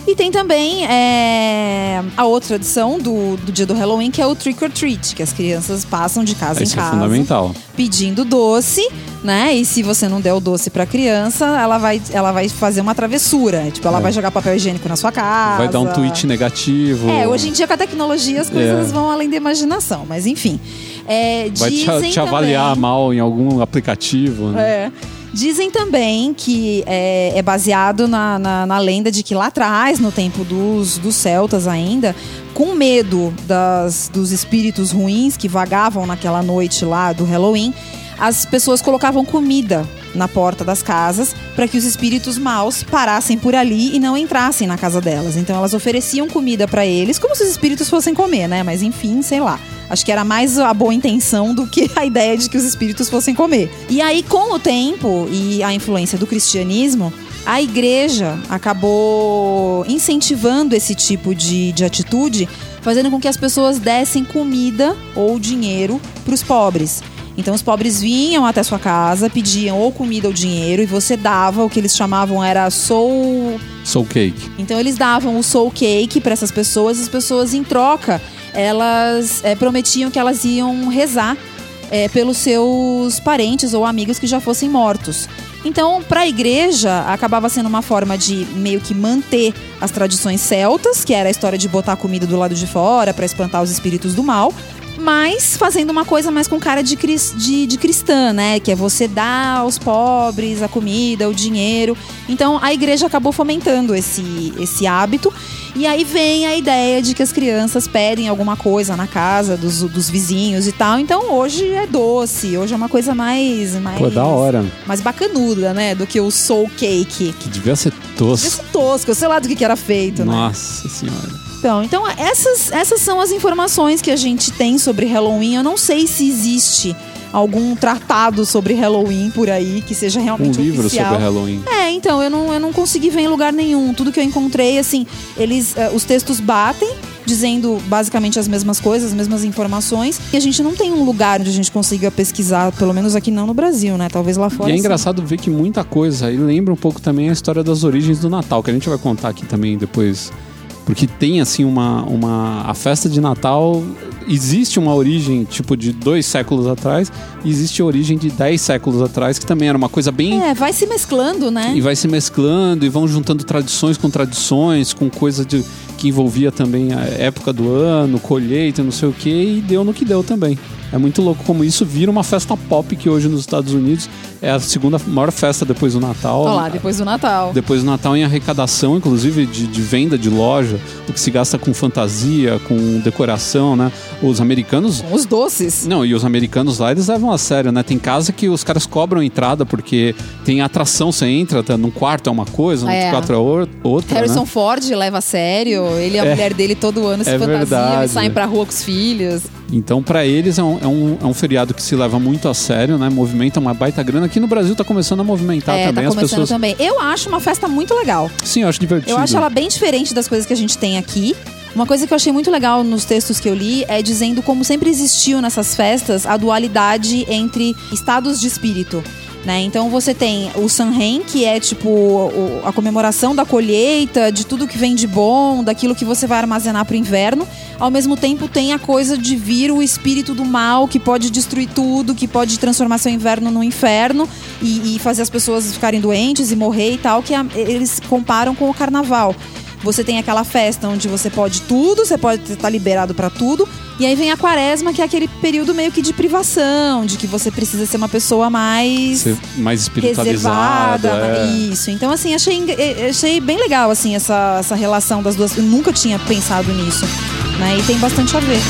E tem também é, a outra tradição do, do dia do Halloween, que é o trick or treat, que as crianças passam de casa Isso em é casa fundamental. pedindo doce, né? E se você não der o doce pra criança, ela vai, ela vai fazer uma travessura. Tipo, ela É. vai jogar papel higiênico na sua casa. Vai dar um tweet negativo. É, hoje em dia com a tecnologia as coisas É. vão além da imaginação, mas enfim. É, Vai te, dizem te avaliar também- mal em algum aplicativo. Né? É. Dizem também que é, é baseado na, na, na lenda de que lá atrás, no tempo dos, dos celtas ainda, com medo das, dos espíritos ruins que vagavam naquela noite lá do Halloween, as pessoas colocavam comida na porta das casas para que os espíritos maus parassem por ali e não entrassem na casa delas. Então elas ofereciam comida para eles, como se os espíritos fossem comer, né? Mas enfim, sei lá. Acho que era mais a boa intenção do que a ideia de que os espíritos fossem comer. E aí, com o tempo e a influência do cristianismo, a igreja acabou incentivando esse tipo de, de atitude, fazendo com que as pessoas dessem comida ou dinheiro para os pobres. Então os pobres vinham até sua casa, pediam ou comida ou dinheiro e você dava o que eles chamavam era soul Soul Cake. então eles davam o soul cake para essas pessoas, as pessoas em troca, elas eh, prometiam que elas iam rezar eh, pelos seus parentes ou amigos que já fossem mortos. Então, para a igreja, acabava sendo uma forma de meio que manter as tradições celtas, que era a história de botar comida do lado de fora para espantar os espíritos do mal, mas fazendo uma coisa mais com cara de, de, de cristã, né? Que é você dar aos pobres a comida, o dinheiro. Então a igreja acabou fomentando esse, esse hábito. E aí vem a ideia de que as crianças pedem alguma coisa na casa dos, dos vizinhos e tal. Então hoje é doce, hoje é uma coisa mais. mais Pô, da hora. Mais bacanuda, né? Do que o soul cake. Que devia ser tosco. Esse tosco, eu sei lá do que, que era feito, né? Nossa senhora. Então, então essas, essas são as informações que a gente tem sobre Halloween. Eu não sei se existe algum tratado sobre Halloween por aí que seja Um realmente livro oficial. sobre Halloween. É, então, eu não, eu não consegui ver em lugar nenhum. Tudo que eu encontrei, assim, eles. eh, os textos batem, dizendo basicamente as mesmas coisas, as mesmas informações. E a gente não tem um lugar onde a gente consiga pesquisar, pelo menos aqui não no Brasil, né? Talvez lá fora. E é sim. engraçado ver que muita coisa aí lembra um pouco também a história das origens do Natal, que a gente vai contar aqui também depois. Porque tem assim uma, uma. A festa de Natal. Existe uma origem tipo de dois séculos atrás, e existe a origem de dez séculos atrás, que também era uma coisa bem. É, vai se mesclando, né? E vai se mesclando e vão juntando tradições com tradições, com coisa de, que envolvia também a época do ano, colheita, não sei o que, e deu no que deu também. É muito louco como isso vira uma festa pop que hoje nos Estados Unidos é a segunda maior festa depois do Natal. Olha lá, depois do Natal. Depois do Natal em arrecadação, inclusive de, de venda de loja, o que se gasta com fantasia, com decoração, né? Os americanos Com os doces. não, e os americanos lá, eles levam a sério, né? Tem casa que os caras cobram entrada porque tem atração, você entra, tá, num quarto é uma coisa, no É. outro quarto é outra, Harrison né? Ford leva a sério, ele e a É. mulher dele todo ano se É fantasiam verdade. e saem pra rua com os filhos. Então, pra eles é um, é, um, é um feriado que se leva muito a sério, né? Movimenta uma baita grana. Aqui no Brasil tá começando a movimentar é, também tá as pessoas. também. Eu acho uma festa muito legal. Sim, eu acho divertido. Eu acho ela bem diferente das coisas que a gente tem aqui. Uma coisa que eu achei muito legal nos textos que eu li é dizendo como sempre existiu nessas festas a dualidade entre estados de espírito. Né? Então você tem o Samhain, que é tipo o- a comemoração da colheita, de tudo que vem de bom, daquilo que você vai armazenar pro inverno. Ao mesmo tempo tem a coisa de vir o espírito do mal, que pode destruir tudo, que pode transformar seu inverno no inferno e, e fazer as pessoas ficarem doentes e morrer e tal, que a- eles comparam com o carnaval. Você tem aquela festa onde você pode tudo, você pode estar liberado pra tudo. E aí vem a quaresma, que é aquele período meio que de privação, de que você precisa ser uma pessoa mais Ser mais espiritualizada. reservada. é. Isso. Então, assim, achei, eh, achei bem legal, assim, essa, essa relação das duas. Eu nunca tinha pensado nisso. Né? E tem bastante a ver.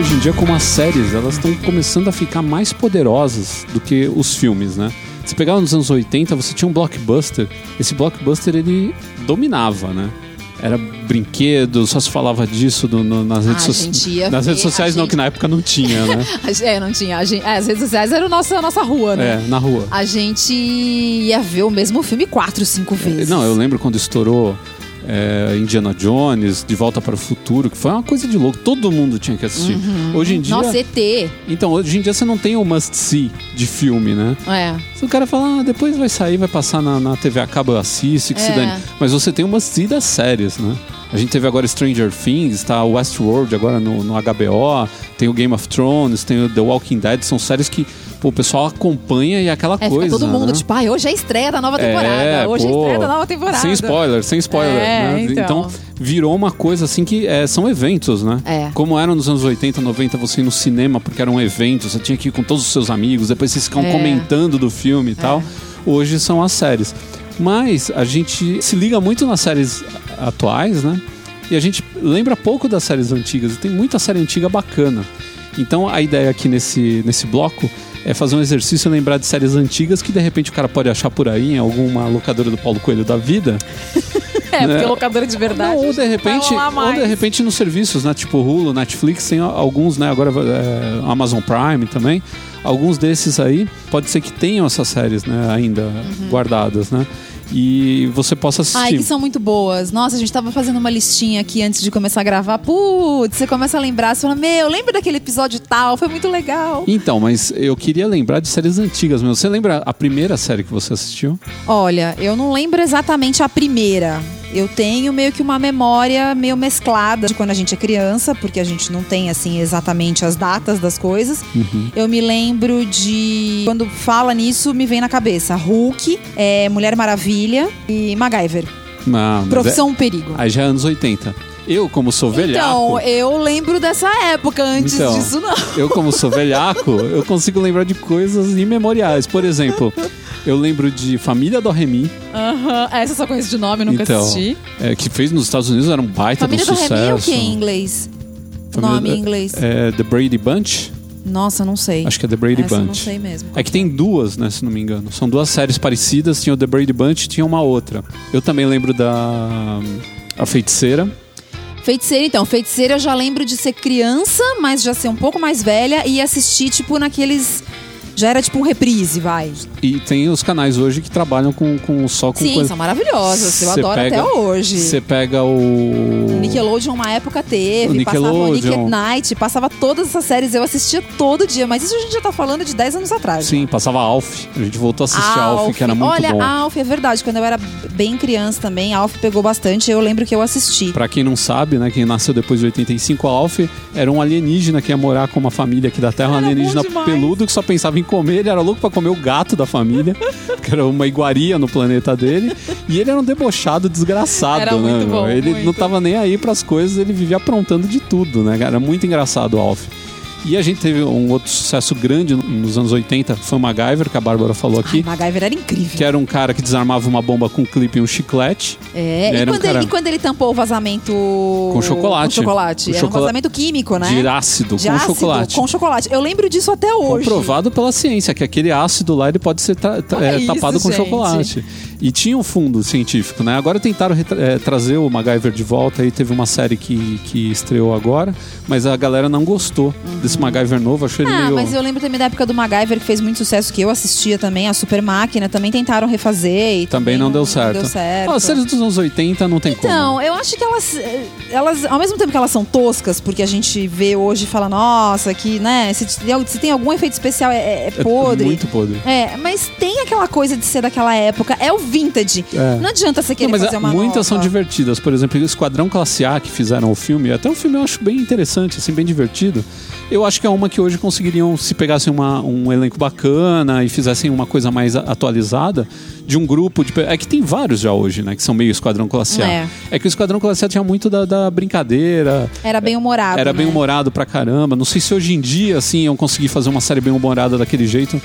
Hoje em dia como as séries elas estão começando a ficar mais poderosas do que os filmes, né? Se pegava nos anos 80, você tinha um blockbuster. Esse blockbuster ele dominava, né? Era brinquedo, só se falava disso no- no- nas redes a sociais. Nas redes sociais não, gente- que na época não tinha, né? É, não tinha. Gente, é, as redes sociais eram nossa, a nossa rua, né? é, na rua. A gente ia ver o mesmo filme quatro, cinco vezes. Não, eu lembro quando estourou é, Indiana Jones, De Volta para o Futuro, que foi uma coisa de louco. Todo mundo tinha que assistir. Hoje em dia. Uhum. Nossa, ET. Então, hoje em dia você não tem o must-see de filme, né? É. Se o cara fala, ah, depois vai sair, vai passar na, na TV a cabo, eu assisto, que se É. dane. Mas você tem uma see das séries, né? A gente teve agora Stranger Things, tá Westworld agora no, no HBO, tem o Game of Thrones, tem o The Walking Dead, são séries que pô, o pessoal acompanha e é aquela É, coisa. todo mundo né? tipo, ai, hoje é a estreia da nova temporada. É, hoje é a pô, estreia da nova temporada. Sem spoiler, sem spoiler. É, né? então. virou uma coisa assim que é, são eventos, né? É. Como eram nos anos 80, 90, você ir no cinema porque era um evento, você tinha que ir com todos os seus amigos, depois vocês ficavam É. comentando do filme e tal. Hoje são as séries. Mas a gente se liga muito nas séries atuais, né? E a gente lembra pouco das séries antigas. E tem muita série antiga bacana. Então a ideia aqui nesse, nesse bloco é fazer um exercício e lembrar de séries antigas que de repente o cara pode achar por aí em alguma locadora do Paulo Coelho da vida. É, porque né? locadora de verdade. Não, ou de repente, ou de repente nos serviços, né? Tipo Hulu, Netflix, tem alguns, né? Agora é, Amazon Prime também. Alguns desses aí pode ser que tenham essas séries, né? Ainda guardadas, né? E você possa assistir. Ai, que são muito boas. Nossa, a gente tava fazendo uma listinha aqui antes de começar a gravar. Putz, você começa a lembrar, você fala, meu, lembra daquele episódio tal, foi muito legal. Então, mas eu queria lembrar de séries antigas mesmo. Você lembra a primeira série que você assistiu? Olha, eu não lembro exatamente a primeira. Eu tenho meio que uma memória meio mesclada de quando a gente é criança, porque a gente não tem assim exatamente as datas das coisas. Uhum. Eu me lembro de quando fala nisso me vem na cabeça Hulk, é, Mulher Maravilha e MacGyver. Ah, Profissão Perigo. É, aí já é anos 80. Eu, como sou velhaco. Então, eu lembro dessa época, antes Então. disso não. Eu, como sou velhaco, eu consigo lembrar de coisas imemoriais. Por exemplo, eu lembro de Família do Remy, Aham, Essa eu só conheço de nome, nunca Então, assisti. é, que fez nos Estados Unidos, era um baita Família do sucesso. Remy é o que em inglês? Família Nome do- em inglês. É, The Brady Bunch? Nossa, não sei. Acho que é The Brady Essa eu não Bunch. sei mesmo. É que tem duas, né, se não me engano. São duas séries parecidas, tinha o The Brady Bunch e tinha uma outra. Eu também lembro da A Feiticeira. Feiticeira, então. Feiticeira eu já lembro de ser criança, mas já ser um pouco mais velha e assistir, tipo, naqueles. Já era tipo um reprise, vai. E tem os canais hoje que trabalham com, com só com Sim, coisa. são maravilhosas. Eu Cê adoro pega- até hoje. Você pega o. Nickelodeon uma época teve, O passava o Nick Nickelodeon. Night, passava todas essas séries, eu assistia todo dia, mas isso a gente já tá falando de 10 anos atrás. Sim, passava Alf. A gente voltou a assistir Alf, que era muito Olha, bom. Alf, é verdade. Quando eu era bem criança também, Alf pegou bastante. Eu lembro que eu assisti. Pra quem não sabe, né, quem nasceu depois de 85, a Alf era um alienígena que ia morar com uma família aqui da Terra, um Era alienígena bom demais. peludo que só pensava em comer, ele era louco pra comer o gato da família, que era uma iguaria no planeta dele, e ele era um debochado desgraçado, Era né? bom, ele muito. não tava nem aí pras coisas, ele vivia aprontando de tudo, né? Era muito engraçado o Alf. E a gente teve um outro sucesso grande nos anos 80, foi o MacGyver, que a Bárbara falou aqui. Ai, MacGyver era incrível. Que era um cara que desarmava uma bomba com um clipe e um chiclete. É, e um quando, cara- ele, e quando ele tampou o vazamento. Com chocolate. chocolate. Com Era um chocola- vazamento químico, né? De ácido De com ácido chocolate. Com chocolate. Eu lembro disso até hoje. Comprovado pela ciência, que aquele ácido lá ele pode ser é, isso, tapado com gente. chocolate. E tinha um fundo científico, né? Agora tentaram é, trazer o MacGyver de volta e teve uma série que, que estreou agora, mas a galera não gostou uhum. desse MacGyver novo, achei ele ah, meio... mas eu lembro também da época do MacGyver que fez muito sucesso, que eu assistia também, a Super Máquina, também tentaram refazer e também, também não, deu certo. Não deu certo. Ah, as séries dos anos 80 não tem então, como. Então, eu acho que elas, elas, ao mesmo tempo que elas são toscas, porque a gente vê hoje e fala, nossa, que, né, se, se tem algum efeito especial é, é, é podre. É muito podre. É, mas tem aquela coisa de ser daquela época, é o vintage. É. Não adianta você querer não, fazer uma Muitas nova. são divertidas. Por exemplo, o Esquadrão Classe A que fizeram o filme, até o filme eu acho bem interessante, assim, bem divertido. Eu acho que é uma que hoje conseguiriam, se pegassem uma, um elenco bacana e fizessem uma coisa mais atualizada, de um grupo de. É que tem vários já hoje, né? Que são meio Esquadrão Classe A. É, é que o Esquadrão Classe A tinha muito da, da brincadeira. Era bem humorado. Era né? bem humorado pra caramba. Não sei se hoje em dia, assim, iam conseguir fazer uma série bem humorada daquele jeito,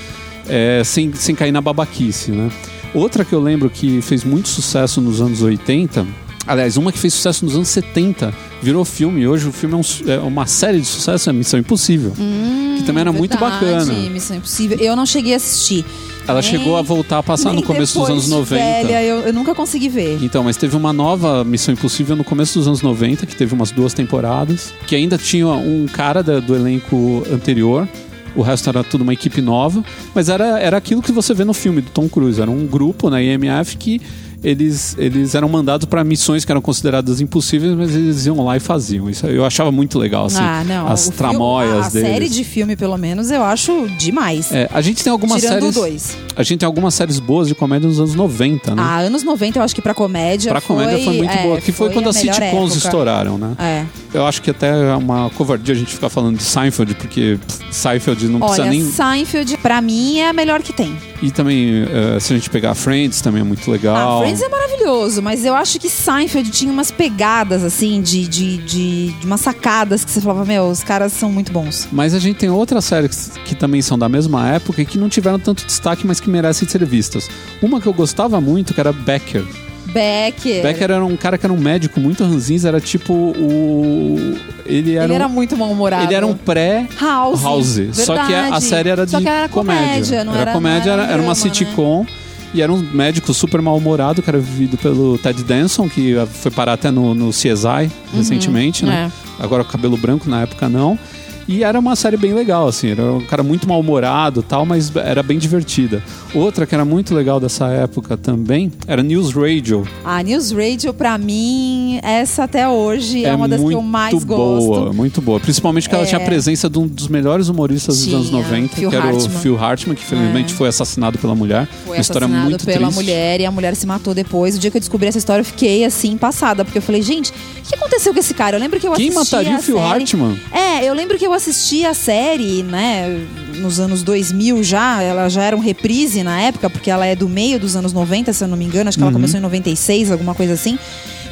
é, sem, sem cair na babaquice, né? Outra que eu lembro que fez muito sucesso nos anos 80, aliás, uma que fez sucesso nos anos 70, virou filme. Hoje o filme é, um, é uma série de sucesso, é Missão Impossível. Hum, que também era verdade, muito bacana. Missão Impossível. Eu não cheguei a assistir. Ela chegou a voltar a passar no começo dos anos 90. Velha, eu, eu, nunca consegui ver. Então, mas teve uma nova Missão Impossível no começo dos anos 90, que teve umas duas temporadas, que ainda tinha um cara da, do elenco anterior, o resto era tudo uma equipe nova, mas era, era aquilo que você vê no filme do Tom Cruise. Era um grupo na IMF que eles, eles eram mandados para missões que eram consideradas impossíveis, mas eles iam lá e faziam. Isso eu achava muito legal, assim. Ah, não. As o tramóias filme, a deles. série de filme, pelo menos, eu acho demais. É, a gente tem algumas Tirando séries. dois. A gente tem algumas séries boas de comédia nos anos 90, né? Ah, anos 90 eu acho que pra comédia. Pra comédia foi, foi muito é, boa. Que foi, foi quando as sitcoms época. estouraram, né? É. Eu acho que até é uma covardia a gente ficar falando de Seinfeld, porque Seinfeld não Olha, precisa nem. Seinfeld, pra mim, é a melhor que tem. E também, uh, se a gente pegar Friends, também é muito legal. Ah, Friends é maravilhoso, mas eu acho que Seinfeld tinha umas pegadas, assim, de, de, de, de umas sacadas que você falava, meu, os caras são muito bons. Mas a gente tem outras séries que também são da mesma época e que não tiveram tanto destaque, mas que merecem ser vistas. Uma que eu gostava muito, que era Becker. Becker. Becker era um cara que era um médico muito ranzinza, era tipo o. Ele era, ele um... era muito mal-humorado. Ele era um pré-House. House. Só que a, série era de era comédia. comédia não era, era comédia, era, era, uma sitcom. Né? E era um médico super mal-humorado, que era vivido pelo Ted Danson, que foi parar até no, no CSI uhum, recentemente, né? É. Agora com cabelo branco, na época não. E era uma série bem legal, assim. Era um cara muito mal-humorado tal, mas era bem divertida. Outra que era muito legal dessa época também era News Radio. A News Radio, pra mim, essa até hoje é, é uma das que eu mais boa, gosto. Muito boa. Principalmente que ela tinha a é. presença de um dos melhores humoristas tinha, dos anos 90, Phil que era Hartman. o Phil Hartman, que infelizmente é. foi assassinado pela mulher. Foi uma história muito pela triste. mulher e a mulher se matou depois. O dia que eu descobri essa história, eu fiquei assim, passada, porque eu falei, gente, o que aconteceu com esse cara? Eu lembro que eu Quem assisti. Quem mataria o Phil série... Hartman? É, eu lembro que eu assisti a série né, nos anos 2000 já, ela já era um reprise na época, porque ela é do meio dos anos 90, se eu não me engano, acho que uhum. ela começou em 96, alguma coisa assim.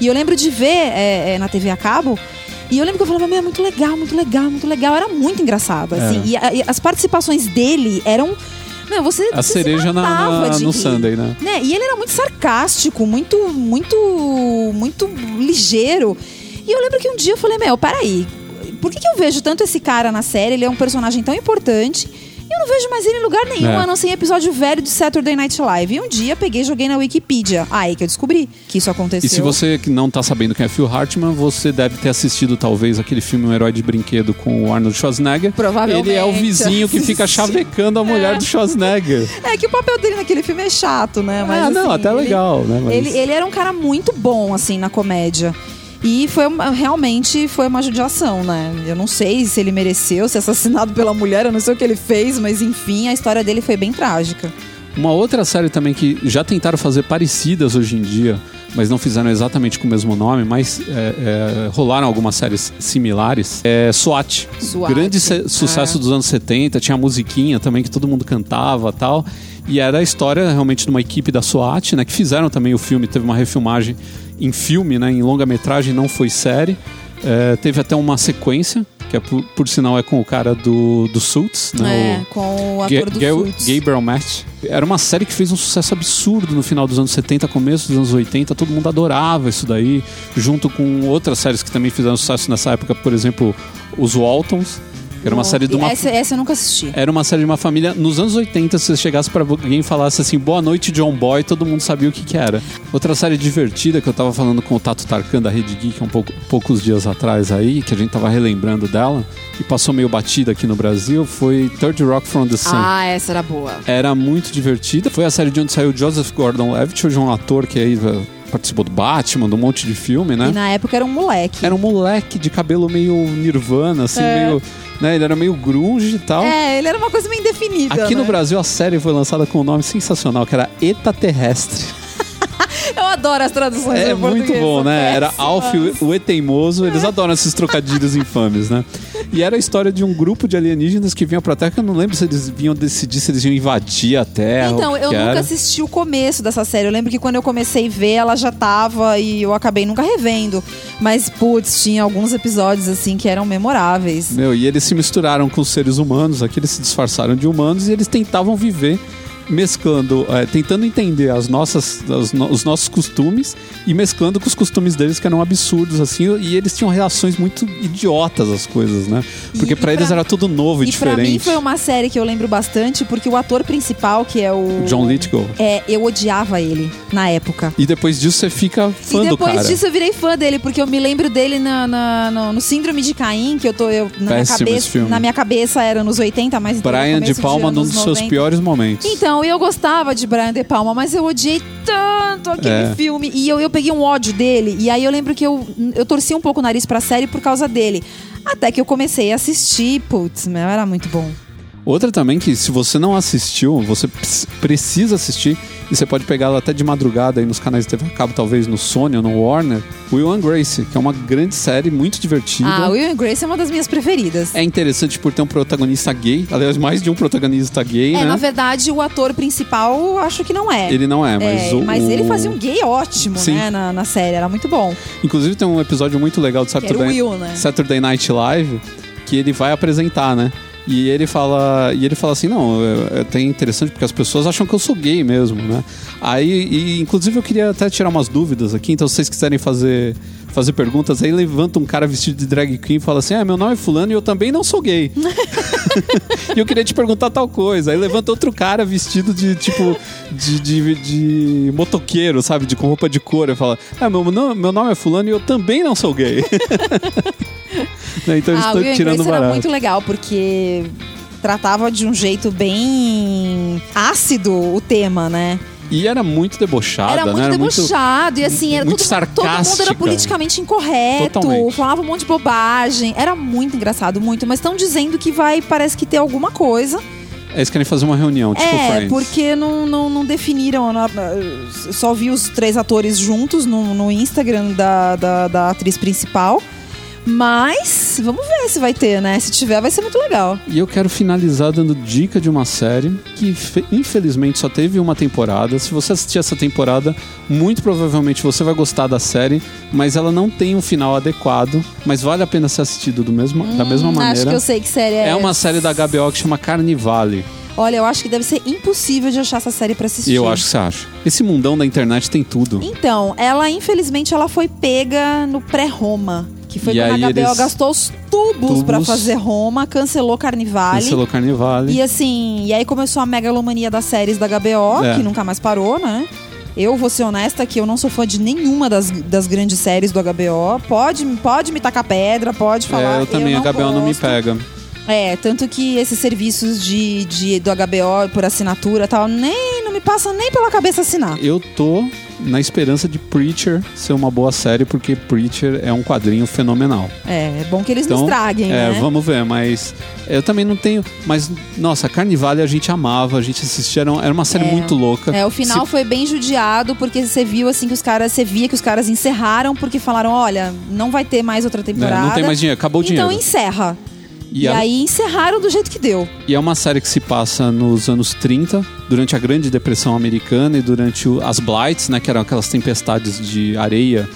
E eu lembro de ver é, é, na TV a cabo. E eu lembro que eu falava, meu, é muito legal, muito legal, muito legal. Era muito engraçado, assim. E, a, e, as participações dele eram. Meu, você, a você cereja na, na no Sunday, né? né? E ele era muito sarcástico, muito, muito, muito ligeiro. E eu lembro que um dia eu falei, meu, peraí, por que, que eu vejo tanto esse cara na série? Ele é um personagem tão importante. E eu não vejo mais ele em lugar nenhum, é. a não ser em episódio velho de Saturday Night Live. E um dia peguei e joguei na Wikipedia. Aí que eu descobri que isso aconteceu. E se você que não tá sabendo quem é Phil Hartman, você deve ter assistido talvez aquele filme Um Herói de Brinquedo com o Arnold Schwarzenegger. Provavelmente. Ele é o vizinho que fica chavecando a mulher é. do Schwarzenegger. É que o papel dele naquele filme é chato, né? Mas, ah, não, assim, até legal, né? Mas... Ele, ele era um cara muito bom, assim, na comédia. E foi uma, realmente foi uma judiação, né? Eu não sei se ele mereceu ser assassinado pela mulher, eu não sei o que ele fez, mas enfim, a história dele foi bem trágica. Uma outra série também que já tentaram fazer parecidas hoje em dia, mas não fizeram exatamente com o mesmo nome, mas é, é, rolaram algumas séries similares, é SWAT. SWAT. Grande sucesso é. dos anos 70, tinha a musiquinha também que todo mundo cantava tal. E era a história realmente de uma equipe da SWAT, né? Que fizeram também o filme, teve uma refilmagem em filme, né, em longa-metragem, não foi série. É, teve até uma sequência, que é por, por, sinal é com o cara do, do Suits, né? É, com o ator do Suits. Gabriel Match. Era uma série que fez um sucesso absurdo no final dos anos 70, começo dos anos 80. Todo mundo adorava isso daí, junto com outras séries que também fizeram sucesso nessa época, por exemplo, os Waltons Era uma série de uma Essa, essa eu nunca assisti. Era uma série de uma família. Nos anos 80, se você chegasse pra alguém e falasse assim, boa noite, John Boy, todo mundo sabia o que, que era. Outra série divertida que eu tava falando com o Tato Tarkan da Rede Geek um pouco, poucos dias atrás aí, que a gente tava relembrando dela, e passou meio batida aqui no Brasil, foi Third Rock from the Sun. Ah, essa era boa. Era muito divertida. Foi a série de onde saiu Joseph Gordon-Levitt, hoje é um ator que aí participou do Batman, de um monte de filme, né? E na época era um moleque. Era um moleque de cabelo meio nirvana, assim, É. meio... Né? Ele era meio grunge e tal. É, ele era uma coisa meio indefinida. Aqui no né? Brasil a série foi lançada com um nome sensacional, que era Eta Terrestre. Eu adoro as traduções É muito bom, né? Era péssimas. Alf o- o Eteimoso, eles adoram esses trocadilhos infames, né? E era a história de um grupo de alienígenas que vinham pra Terra, que eu não lembro se eles vinham decidir se eles iam invadir a Terra. Então, eu nunca era. assisti o começo dessa série. Eu lembro que quando eu comecei a ver, ela já tava e eu acabei nunca revendo. Mas, putz, tinha alguns episódios assim que eram memoráveis. Meu, e eles se misturaram com os seres humanos, aqui eles se disfarçaram de humanos e eles tentavam viver mesclando, é, tentando entender as nossas, as no- os nossos costumes e mesclando com os costumes deles que eram absurdos, assim, e eles tinham reações muito idiotas às coisas, né? Porque E- pra e eles pra- era tudo novo e, E pra diferente. mim foi uma série que eu lembro bastante, porque o ator principal, que é o. John Lithgow. É, eu odiava ele na época. E depois disso você fica fã e do depois cara. disso eu virei fã dele, porque eu me lembro dele na, na- no, no Síndrome de Caim, que eu tô. Eu, na, minha Péssimo esse cabeça, na minha cabeça era nos 80, mas então Brian de Palma num dos seus 90. piores momentos. Então, eu gostava de Brian De Palma, mas eu odiei tanto aquele É. filme. E eu, eu peguei um ódio dele. E aí eu lembro que eu, eu torci um pouco o nariz pra série por causa dele. Até que eu comecei a assistir. Putz, meu, era muito bom. Outra também que se você não assistiu, você precisa assistir e você pode pegá-la até de madrugada aí nos canais de TV a cabo, talvez no Sony ou no Warner, Will and Grace, que é uma grande série, muito divertida. Ah, Will and Grace é uma das minhas preferidas. É interessante por ter um protagonista gay, aliás, mais de um protagonista gay, É, né? na verdade, o ator principal acho que não é. Ele não é, mas É, o. mas ele fazia um gay ótimo, Sim. né, na, na série. Era muito bom. Inclusive tem um episódio muito legal do Saturday, Will, né? Saturday Night Live que ele vai apresentar, né? E ele fala, e ele fala assim, não, é, é até interessante porque as pessoas acham que eu sou gay mesmo, né? Aí, e, inclusive eu queria até tirar umas dúvidas aqui, então se vocês quiserem fazer fazer perguntas, aí levanta um cara vestido de drag queen e fala assim: "Ah, meu nome é fulano e eu também não sou gay". e eu queria te perguntar tal coisa. Aí levanta outro cara vestido de tipo de, de, de motoqueiro, sabe, de com roupa de cor, e fala: "Ah, meu, nome- meu nome é fulano e eu também não sou gay". Né, então eles ah, estão tirando Grace era muito legal, porque tratava de um jeito bem ácido o tema, né? E era muito debochada, era muito né? debochado e assim, era muito todo, mundo- todo mundo era politicamente incorreto, Totalmente. falava um monte de bobagem. Era muito engraçado, muito, mas estão dizendo que vai, parece que ter alguma coisa. Eles querem fazer uma reunião, tipo é, Friends. porque não, não, não definiram. não- só vi os três atores juntos no, no Instagram da, da, da atriz principal. Mas vamos ver se vai ter, né? Se tiver, vai ser muito legal. E eu quero finalizar dando dica de uma série que fe- infelizmente só teve uma temporada. Se você assistir essa temporada, muito provavelmente você vai gostar da série, mas ela não tem um final adequado, mas vale a pena ser assistido do mesmo, da mesma Hum, Acho maneira. que eu sei que série é. É uma série da HBO que chama Carnivale. Olha, eu acho que deve ser impossível de achar essa série pra assistir. E eu acho que você acha. Esse mundão da internet tem tudo. Então, ela, infelizmente, ela foi pega no pré-Roma. Que foi E quando a HBO eles- gastou os tubos, Tubos. pra fazer Roma, cancelou Carnivale. Cancelou Carnivale. E assim, e aí começou a megalomania das séries da HBO, É. que nunca mais parou, né? Eu vou ser honesta que eu não sou fã de nenhuma das, das grandes séries do HBO. Pode, pode me tacar pedra, pode falar. É, eu também, não a HBO não me gosto. pega. É, tanto que esses serviços de, de, do HBO por assinatura e tal, nem não me passa nem pela cabeça assinar. Eu tô na esperança de Preacher ser uma boa série, porque Preacher é um quadrinho fenomenal. É, é bom que eles Então, não estraguem, É, né? vamos ver, mas eu também não tenho. Mas, nossa, Carnivale a gente amava, a gente assistia, era, uma série É. muito louca. É, o final foi bem judiado, porque você viu assim que os caras, você via que os caras encerraram porque falaram, olha, não vai ter mais outra temporada. Não tem mais dinheiro, acabou o Então dinheiro. encerra. E, E, a- aí encerraram do jeito que deu. e é uma série que se passa nos anos 30, durante a Grande Depressão Americana e durante o- as Blights, né? Que eram aquelas tempestades de areia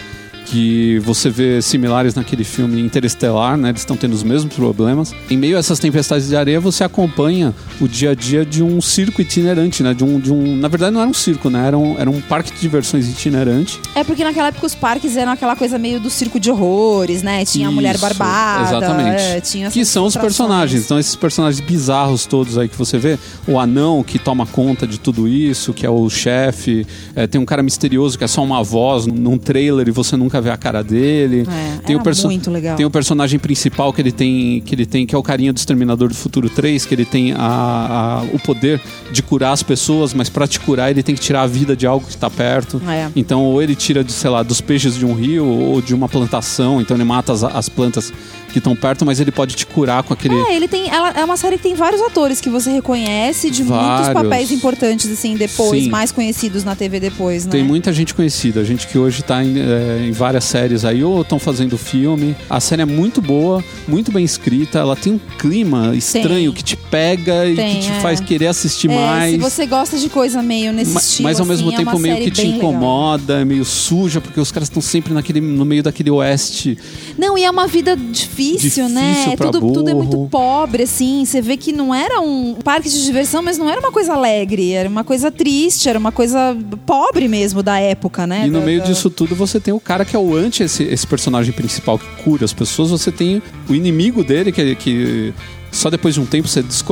que você vê similares naquele filme Interestelar, né? Eles estão tendo os mesmos problemas. Em meio a essas tempestades de areia, você acompanha o dia a dia de um circo itinerante, né? De um, de um, na verdade, não era um circo, né? Era um, era um parque de diversões itinerante. É porque naquela época os parques eram aquela coisa meio do circo de horrores, né? Tinha a mulher Isso, barbada. Exatamente. é, tinha que são os personagens. Então, esses personagens bizarros todos aí que você vê. O anão que toma conta de tudo isso, que é o chefe. É, tem um cara misterioso que é só uma voz num- num trailer e você nunca vê a cara dele. É, tem, o era perso- muito legal. tem o personagem principal que ele tem, que ele tem, que é o carinha do Exterminador do Futuro 3, que ele tem a, a- o poder de curar as pessoas, mas pra te curar ele tem que tirar a vida de algo que tá perto. É. Então, ou ele tira, de, sei lá, dos peixes de um rio ou de uma plantação, então ele mata as, as plantas que estão perto, mas ele pode te curar com aquele. É, ele tem. Ela, é uma série que tem vários atores que você reconhece de muitos Vários. papéis importantes, assim, depois, Sim. mais conhecidos na TV depois, né? Tem muita gente conhecida, gente que hoje tá em, é, em várias séries aí, ou estão fazendo filme. A série é muito boa, muito bem escrita, ela tem um clima estranho que te pega e Tem, que te é. faz querer assistir É, mais. se você gosta de coisa meio nesse Ma- estilo, mas ao mesmo assim, é tempo uma meio que te incomoda, é meio suja, porque os caras estão sempre naquele, no meio daquele oeste. Não, e é uma vida difícil, Difícil né? pra Tudo, tudo é burro. muito pobre, assim. Você vê que não era um parque de diversão, mas não era uma coisa alegre. Era uma coisa triste, era uma coisa pobre mesmo da época, né? E no Da- meio da- disso tudo você tem o cara que é o anti, esse, esse personagem principal que cura as pessoas. Você tem o inimigo dele, que, que só depois de um tempo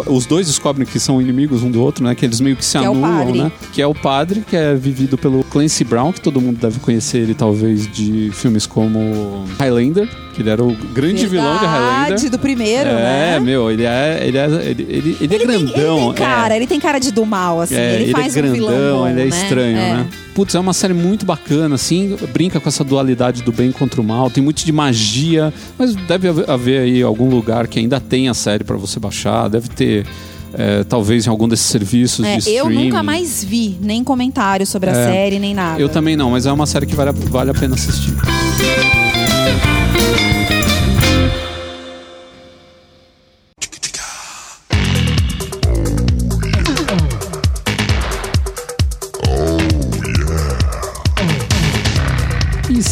os dois descobrem que são inimigos um do outro, né? Que eles meio que se Que é anulam, padre. né? Que é o padre, que é vivido pelo Clancy Brown, que todo mundo deve conhecer ele talvez de filmes como Highlander, que ele era o grande vilão de Highlander. Verdade, do primeiro, é, né? meu, ele é, ele é, ele, ele, ele é Ele tem, grandão. ele tem cara, é. ele tem cara de do mal, assim. É, ele, ele, faz é um grandão, vilão bom, ele é né? estranho, É. né? Putz, é uma série muito bacana, assim, brinca com essa dualidade do bem contra o mal, tem muito de magia, mas deve haver aí algum lugar que ainda tem a série pra você baixar, deve ter, é, talvez em algum desses serviços É, de eu streaming. nunca mais vi nem comentário sobre a É. série, nem nada. Eu também não, mas é uma série que vale, a- vale a pena assistir.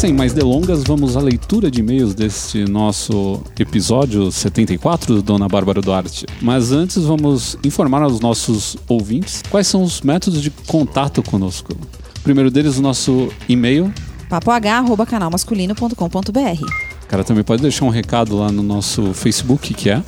Sem mais delongas, vamos à leitura de e-mails deste nosso episódio 74 do Dona Bárbara Duarte. Mas antes, vamos informar aos nossos ouvintes quais são os métodos de contato conosco. O primeiro deles, o nosso e-mail. papoh.canalmasculino.com.br O cara também pode deixar um recado lá no nosso Facebook, que é.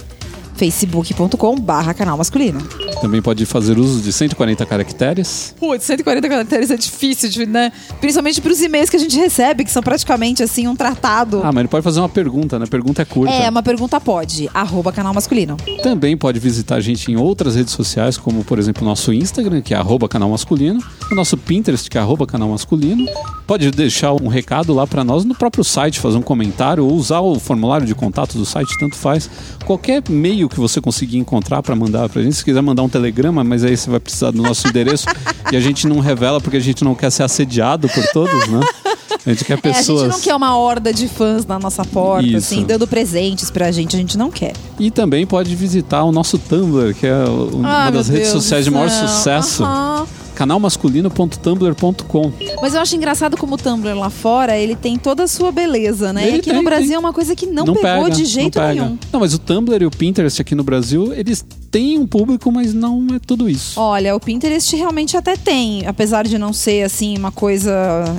facebook.com barra canal masculino. Também pode fazer uso de 140 caracteres. Putz, 140 caracteres é difícil, de, né? Principalmente pros e-mails que a gente recebe, que são praticamente assim um tratado. Ah, mas ele pode fazer uma pergunta, né? Pergunta é curta. é, uma pergunta pode. Arroba canal masculino. Também pode visitar a gente em outras redes sociais, como por exemplo o nosso Instagram, que é arroba canal masculino, o nosso Pinterest, que é arroba canal masculino. Pode deixar um recado lá pra nós no próprio site, fazer um comentário ou usar o formulário de contato do site, tanto faz. Qualquer meio que você conseguir encontrar pra mandar pra gente, se quiser mandar um telegrama, mas aí você vai precisar do nosso endereço e a gente não revela porque a gente não quer ser assediado por todos, né? A gente quer É, a pessoas. gente não quer uma horda de fãs na nossa porta, Isso. assim, dando presentes pra gente. A gente não quer. E também pode visitar o nosso Tumblr, que é o- uma Ah, das redes Deus sociais de maior sucesso. Aham. canalmasculino.tumblr.com. Mas eu acho engraçado como o Tumblr lá fora, ele tem toda a sua beleza, né? Ele e aqui tem, no Brasil tem. é uma coisa que não, pegou de jeito não pega. nenhum. Não, mas o Tumblr e o Pinterest aqui no Brasil, eles têm um público, mas não é tudo isso. Olha, o Pinterest realmente até tem, apesar de não ser assim uma coisa,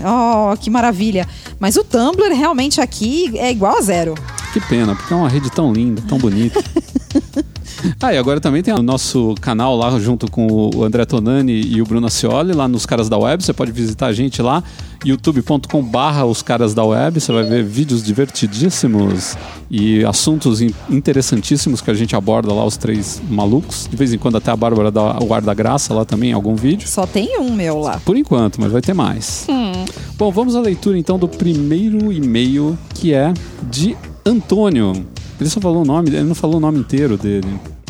oh, que maravilha. Mas o Tumblr realmente aqui é igual a zero. Que pena, porque é uma rede tão linda, tão bonita. ah, e agora também tem o nosso canal lá junto com o André Tonani e o Bruno Ascioli, lá nos Caras da Web. Você pode visitar a gente lá, youtube.com barra os Caras da Web. Você vai ver vídeos divertidíssimos e assuntos in- interessantíssimos que a gente aborda lá, os três malucos. De vez em quando até a Bárbara dá o ar da graça lá também em algum vídeo. Só tem um meu lá. Por enquanto, mas vai ter mais. Bom, vamos à leitura então do primeiro e-mail, que é de Antônio. Ele só falou o nome, ele não falou o nome inteiro dele.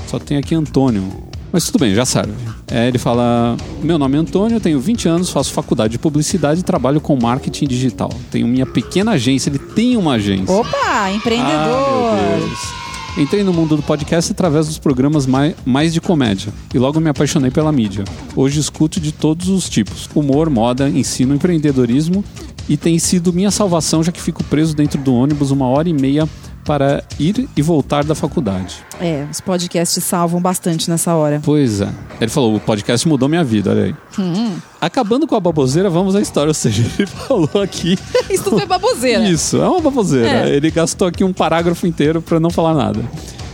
Só tem aqui Antônio. Mas tudo bem, já serve. É, ele fala: Meu nome é Antônio, tenho 20 anos, faço faculdade de publicidade e trabalho com marketing digital. Tenho minha pequena agência, ele tem uma agência. Opa, empreendedor! Ah, meu Deus. Entrei no mundo do podcast através dos programas mai- mais de comédia e logo me apaixonei pela mídia. Hoje escuto de todos os tipos: humor, moda, ensino, empreendedorismo e tem sido minha salvação, já que fico preso dentro do ônibus uma hora e meia para ir e voltar da faculdade. É, os podcasts salvam bastante nessa hora. Pois é. Ele falou: o podcast mudou minha vida, olha aí. Hum. Acabando com a baboseira, vamos à história. Ou seja, ele falou aqui. Isso tudo é baboseira. Isso, é uma baboseira. É. Ele gastou aqui um parágrafo inteiro para não falar nada.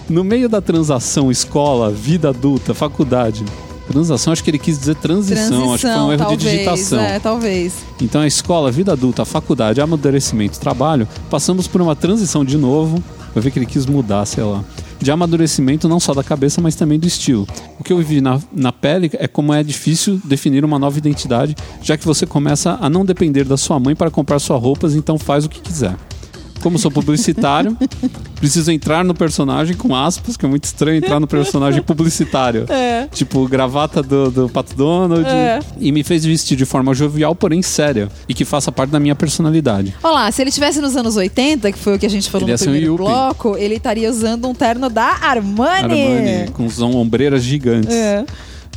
No meio da transação escola, vida adulta, faculdade. Transação, acho que ele quis dizer transição, acho que foi um erro talvez, de digitação. É, talvez. Então a escola, vida adulta, a faculdade, amadurecimento, trabalho, passamos por uma transição de novo. Vai ver que ele quis mudar, sei lá. De amadurecimento não só da cabeça, mas também do estilo. O que eu vivi na, na pele é como é difícil definir uma nova identidade, já que você começa a não depender da sua mãe para comprar suas roupas, então faz o que quiser. Como sou publicitário, preciso entrar no personagem com aspas, que é muito estranho entrar no personagem publicitário. É. Tipo, gravata do, do Pato Donald. É. E me fez vestir de forma jovial, porém séria. E que faça parte da minha personalidade. Olha lá, se ele tivesse nos anos 80, que foi o que a gente falou Ele no um primeiro Yuppie. bloco, ele estaria usando um terno da Armani. Armani, com ombreiras gigantes. É.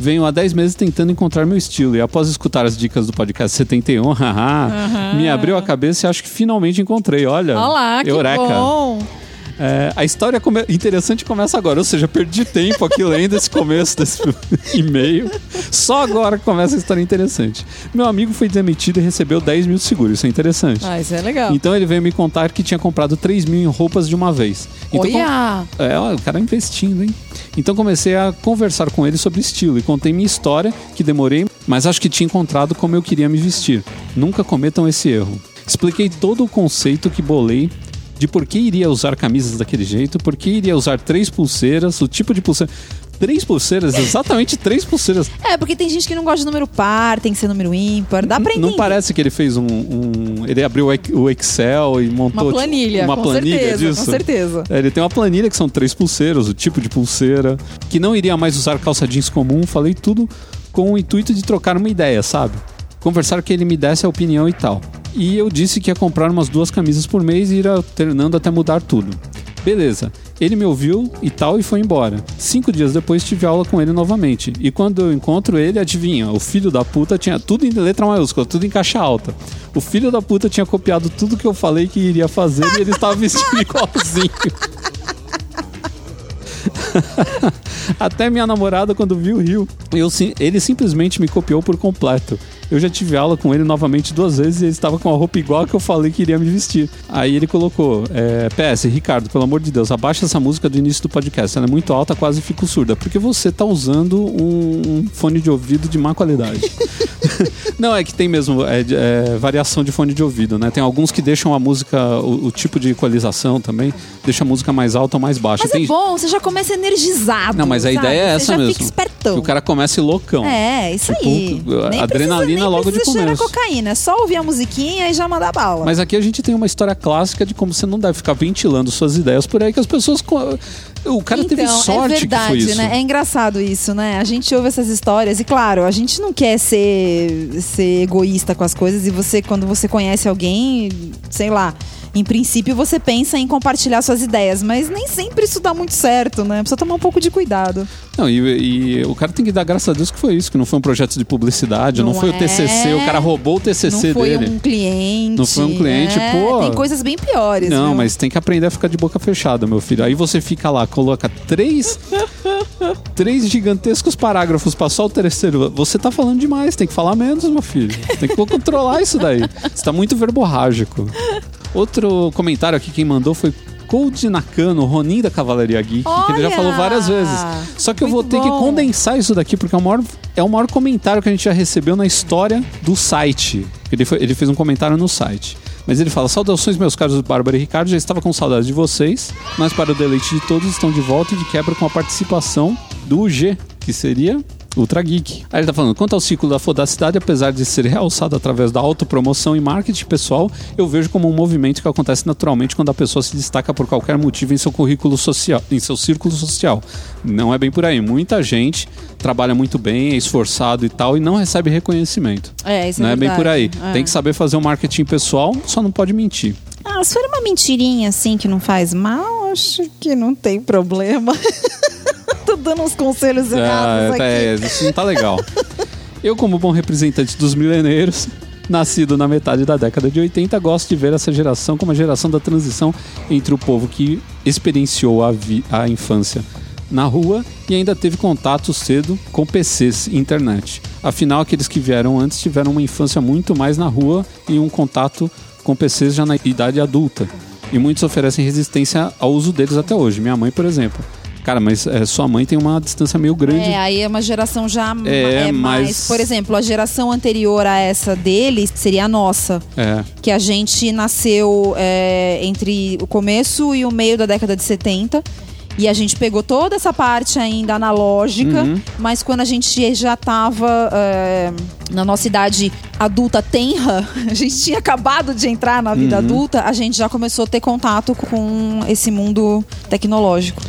Venho há 10 meses tentando encontrar meu estilo e após escutar as dicas do podcast 71, haha, me abriu a cabeça e acho que finalmente encontrei. Olha, Olha lá, que eureka. bom. É, a história come- interessante começa agora, ou seja, perdi tempo aqui lendo esse começo desse e-mail. Só agora que começa a história interessante. Meu amigo foi demitido e recebeu 10 mil de seguro, isso é interessante. Ah, isso é legal. Então ele veio me contar que tinha comprado 3 mil em roupas de uma vez. Então, Olha! é, ó, o cara investindo, hein? Então comecei a conversar com ele sobre estilo e contei minha história, que demorei, mas acho que tinha encontrado como eu queria me vestir. Nunca cometam esse erro. Expliquei todo o conceito que bolei de por que iria usar camisas daquele jeito, por que iria usar três pulseiras, o tipo de pulseira. Três pulseiras, exatamente três pulseiras. É, porque tem gente que não gosta de número par, tem que ser número ímpar. Dá pra entender. Não parece que ele fez um. um- ele abriu o Ex- o Excel e montou Uma tipo, planilha, uma com planilha certeza, disso. com certeza. É, ele tem uma planilha que são três pulseiras, o tipo de pulseira, que não iria mais usar calça jeans comum. Falei tudo com o intuito de trocar uma ideia, sabe? Conversar que ele me desse a opinião e tal. E eu disse que ia comprar umas duas camisas por mês e ir alternando até mudar tudo. Beleza. Ele me ouviu e tal e foi embora. Cinco dias depois tive aula com ele novamente. E quando eu encontro ele, adivinha? O filho da puta tinha tudo em letra maiúscula, tudo em caixa alta. O filho da puta tinha copiado tudo que eu falei que iria fazer e ele estava vestindo igualzinho. Até minha namorada, quando viu, riu. Eu, ele simplesmente me copiou por completo. Eu já tive aula com ele novamente duas vezes e ele estava com a roupa igual a que eu falei que iria me vestir. Aí ele colocou: é, PS, Ricardo, pelo amor de Deus, abaixa essa música do início do podcast. Ela é muito alta, quase fico surda. Porque você tá usando um, um fone de ouvido de má qualidade. Não, é que tem mesmo é, é, variação de fone de ouvido, né? Tem alguns que deixam a música, o, o tipo de equalização também, deixa a música mais alta ou mais baixa. Mas tem, é bom, você já começa energizado. Não, mas a sabe? ideia é essa mesmo. Que o cara comece loucão. É, isso Tipo, aí. Nem adrenalina nem logo de começo. cocaína, é só ouvir a musiquinha e já mandar bala. Mas aqui a gente tem uma história clássica de como você não deve ficar ventilando suas ideias por aí que as pessoas. O cara teve então, sorte é verdade, que foi isso. né? É engraçado isso, né? A gente ouve essas histórias e, claro, a gente não quer ser, ser egoísta com as coisas e você, quando você conhece alguém, sei lá, em princípio você pensa em compartilhar suas ideias, mas nem sempre isso dá muito certo, né? Precisa tomar um pouco de cuidado. Não, e, e o cara tem que dar graças a Deus que foi isso, que não foi um projeto de publicidade, não, Não foi o é. TCC, o cara roubou o TCC não foi dele. um cliente. Não foi um cliente, né? pô. Tem coisas bem piores. Não, viu? mas tem que aprender a ficar de boca fechada, meu filho. Aí você fica lá, coloca três, três gigantescos parágrafos pra só o terceiro. Você tá falando demais, tem que falar menos, meu filho. Tem que controlar isso daí. Você tá muito verborrágico. Outro comentário aqui, quem mandou foi Cold Nakano, Ronin da Cavalaria Geek, que ele já Olha! falou várias vezes. Só que eu vou Muito ter que bom. condensar isso daqui, porque é o, maior, é o maior comentário que a gente já recebeu na história do site. Ele, foi- ele fez um comentário no site. Mas ele fala: Saudações, meus caros Bárbara e Ricardo. Já estava com saudade de vocês, mas para o deleite de todos, estão de volta e de quebra com a participação do UG, que seria Ultra Geek. Aí ele tá falando, quanto ao ciclo da fodacidade, apesar de ser realçado através da autopromoção e marketing pessoal, eu vejo como um movimento que acontece naturalmente quando a pessoa se destaca por qualquer motivo em seu currículo social, em seu círculo social. Não é bem por aí. Muita gente trabalha muito bem, é esforçado e tal, e não recebe reconhecimento. É, isso é não é bem por aí. É. Tem que saber fazer um marketing pessoal, só não pode mentir. Ah, se for uma mentirinha assim que não faz mal, acho que não tem problema. Tô dando uns conselhos errados Ah, aqui. é, isso não tá legal. Eu, como bom representante dos mileneiros, Nascido na metade da década de 80, gosto de ver essa geração como a geração da transição entre o povo que experienciou a, a infância na rua e ainda teve contato cedo com PCs e internet. Afinal, aqueles que vieram antes tiveram uma infância muito mais na rua e um contato com PCs já na idade adulta. E muitos oferecem resistência ao uso deles até hoje. Minha mãe, por exemplo. Cara, mas é, sua mãe tem uma distância meio grande. É, aí é uma geração já É, é mais. mas- Por exemplo, a geração anterior a essa deles seria a nossa. É. Que a gente nasceu é, entre o começo e o meio da década de 70. E a gente pegou toda essa parte ainda analógica, Uhum. mas quando a gente já estava na nossa idade adulta tenra, a gente tinha acabado de entrar na Uhum. vida adulta, a gente já começou a ter contato com esse mundo tecnológico.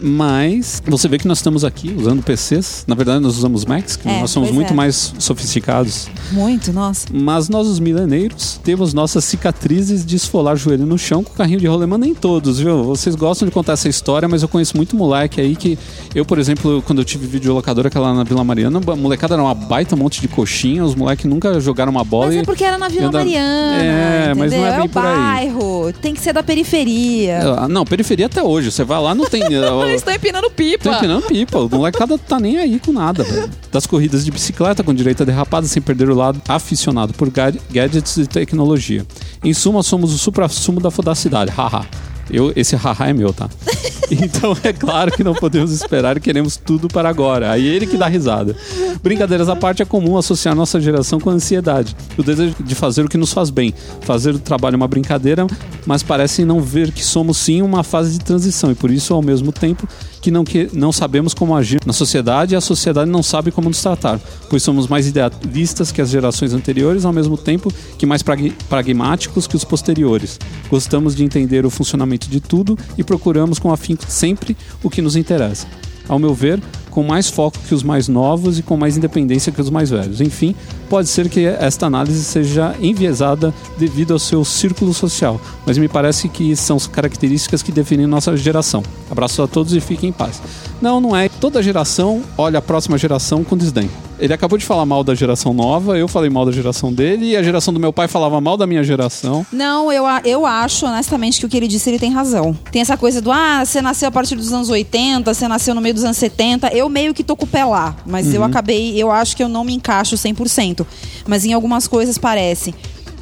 Mas você vê que nós estamos aqui usando PCs. Na verdade, nós usamos Macs, que É, nós somos muito é. mais sofisticados. Muito, nossa. Mas nós, os mileneiros, temos nossas cicatrizes de esfolar joelho no chão com carrinho de rolemã. Nem todos, viu? Vocês gostam de contar essa história, mas eu conheço muito moleque aí que... Eu, por exemplo, quando eu tive videolocadora aquela na Vila Mariana, a molecada era uma baita monte de coxinha. Os moleques nunca jogaram uma bola Mas é porque era na Vila anda- Mariana. É, mas não é entendeu? bem o por aí. bairro. Tem que ser da periferia. Ah, Não, periferia até hoje. Você vai lá, não tem... Eles estão empinando pipa. Tô empinando pipa. O molecada tá nem aí com nada, velho. Das corridas de bicicleta com direita derrapada sem perder o lado aficionado por ga- gadgets e tecnologia. Em suma, somos o supra-sumo da fodacidade. Haha. Eu, esse haha é meu, tá? Então é claro que não podemos esperar e queremos tudo para agora. Aí ele que dá risada. Brincadeiras à parte, é comum associar nossa geração com a ansiedade. O desejo de fazer o que nos faz bem. Fazer do trabalho uma brincadeira, mas parecem não ver que somos sim uma fase de transição e por isso, ao mesmo tempo, que não, que não sabemos como agir na sociedade e a sociedade não sabe como nos tratar, pois somos mais idealistas que as gerações anteriores, ao mesmo tempo que mais prag- pragmáticos que os posteriores. Gostamos de entender o funcionamento de tudo e procuramos com afinco sempre o que nos interessa. Ao meu ver, com mais foco que os mais novos e com mais independência que os mais velhos. Enfim, pode ser que esta análise seja enviesada devido ao seu círculo social, mas me parece que são características que definem nossa geração. Abraço a todos e fiquem em paz. Não, não é. Toda geração olha a próxima geração com desdém. Ele acabou de falar mal da geração nova, eu falei mal da geração dele, e a geração do meu pai falava mal da minha geração. Não, eu, eu acho, honestamente, que o que ele disse, ele tem razão. Tem essa coisa do, ah, você nasceu a partir dos anos 80, você nasceu no meio dos anos 70. Eu meio que tô com o pé lá, mas Uhum. eu acabei, eu acho que eu não me encaixo 100%. Mas em algumas coisas parece.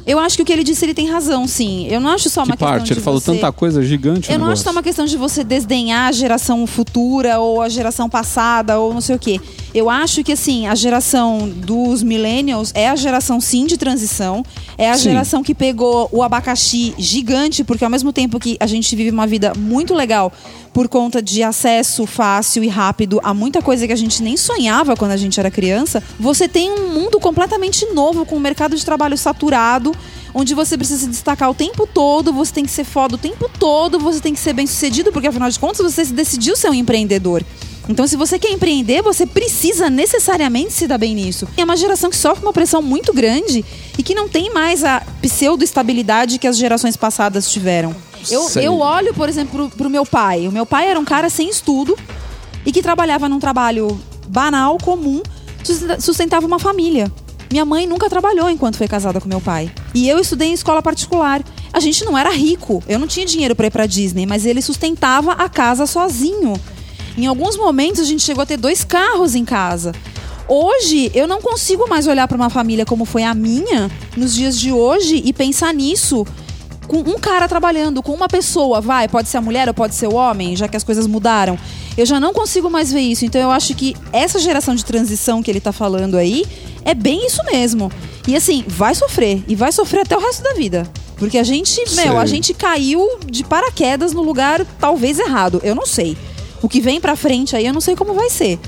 Eu acho que o que ele disse, ele tem razão, sim. Eu não acho só que uma questão parte? de Ele falou você... tanta coisa gigante. o Eu não acho só uma questão de você desdenhar a geração futura ou a geração passada ou não sei o quê. Eu acho que, assim, a geração dos millennials é a geração, sim, de transição. É a Sim. geração que pegou o abacaxi gigante, porque ao mesmo tempo que a gente vive uma vida muito legal por conta de acesso fácil e rápido a muita coisa que a gente nem sonhava quando a gente era criança, você tem um mundo completamente novo, com um mercado de trabalho saturado, onde você precisa se destacar o tempo todo, você tem que ser foda o tempo todo, você tem que ser bem sucedido, porque afinal de contas você decidiu ser um empreendedor. Então, se você quer empreender, você precisa necessariamente se dar bem nisso. É uma geração que sofre uma pressão muito grande e que não tem mais a pseudo-estabilidade que as gerações passadas tiveram. Eu, Sei. eu olho, por exemplo, pro, pro meu pai. O meu pai era um cara sem estudo e que trabalhava num trabalho banal, comum, sustenta- sustentava uma família. Minha mãe nunca trabalhou enquanto foi casada com meu pai. E eu estudei em escola particular. A gente não era rico. Eu não tinha dinheiro para ir pra Disney, mas ele sustentava a casa sozinho. Em alguns momentos a gente chegou a ter dois carros em casa. Hoje eu não consigo mais olhar para uma família como foi a minha nos dias de hoje e pensar nisso com um cara trabalhando, com uma pessoa, vai, pode ser a mulher ou pode ser o homem, já que as coisas mudaram. Eu já não consigo mais ver isso. Então eu acho que essa geração de transição que ele tá falando aí é bem isso mesmo. E assim, vai sofrer. E vai sofrer até o resto da vida. Porque a gente, meu, a gente caiu de paraquedas no lugar talvez errado. Eu não sei. O que vem pra frente aí, eu não sei como vai ser.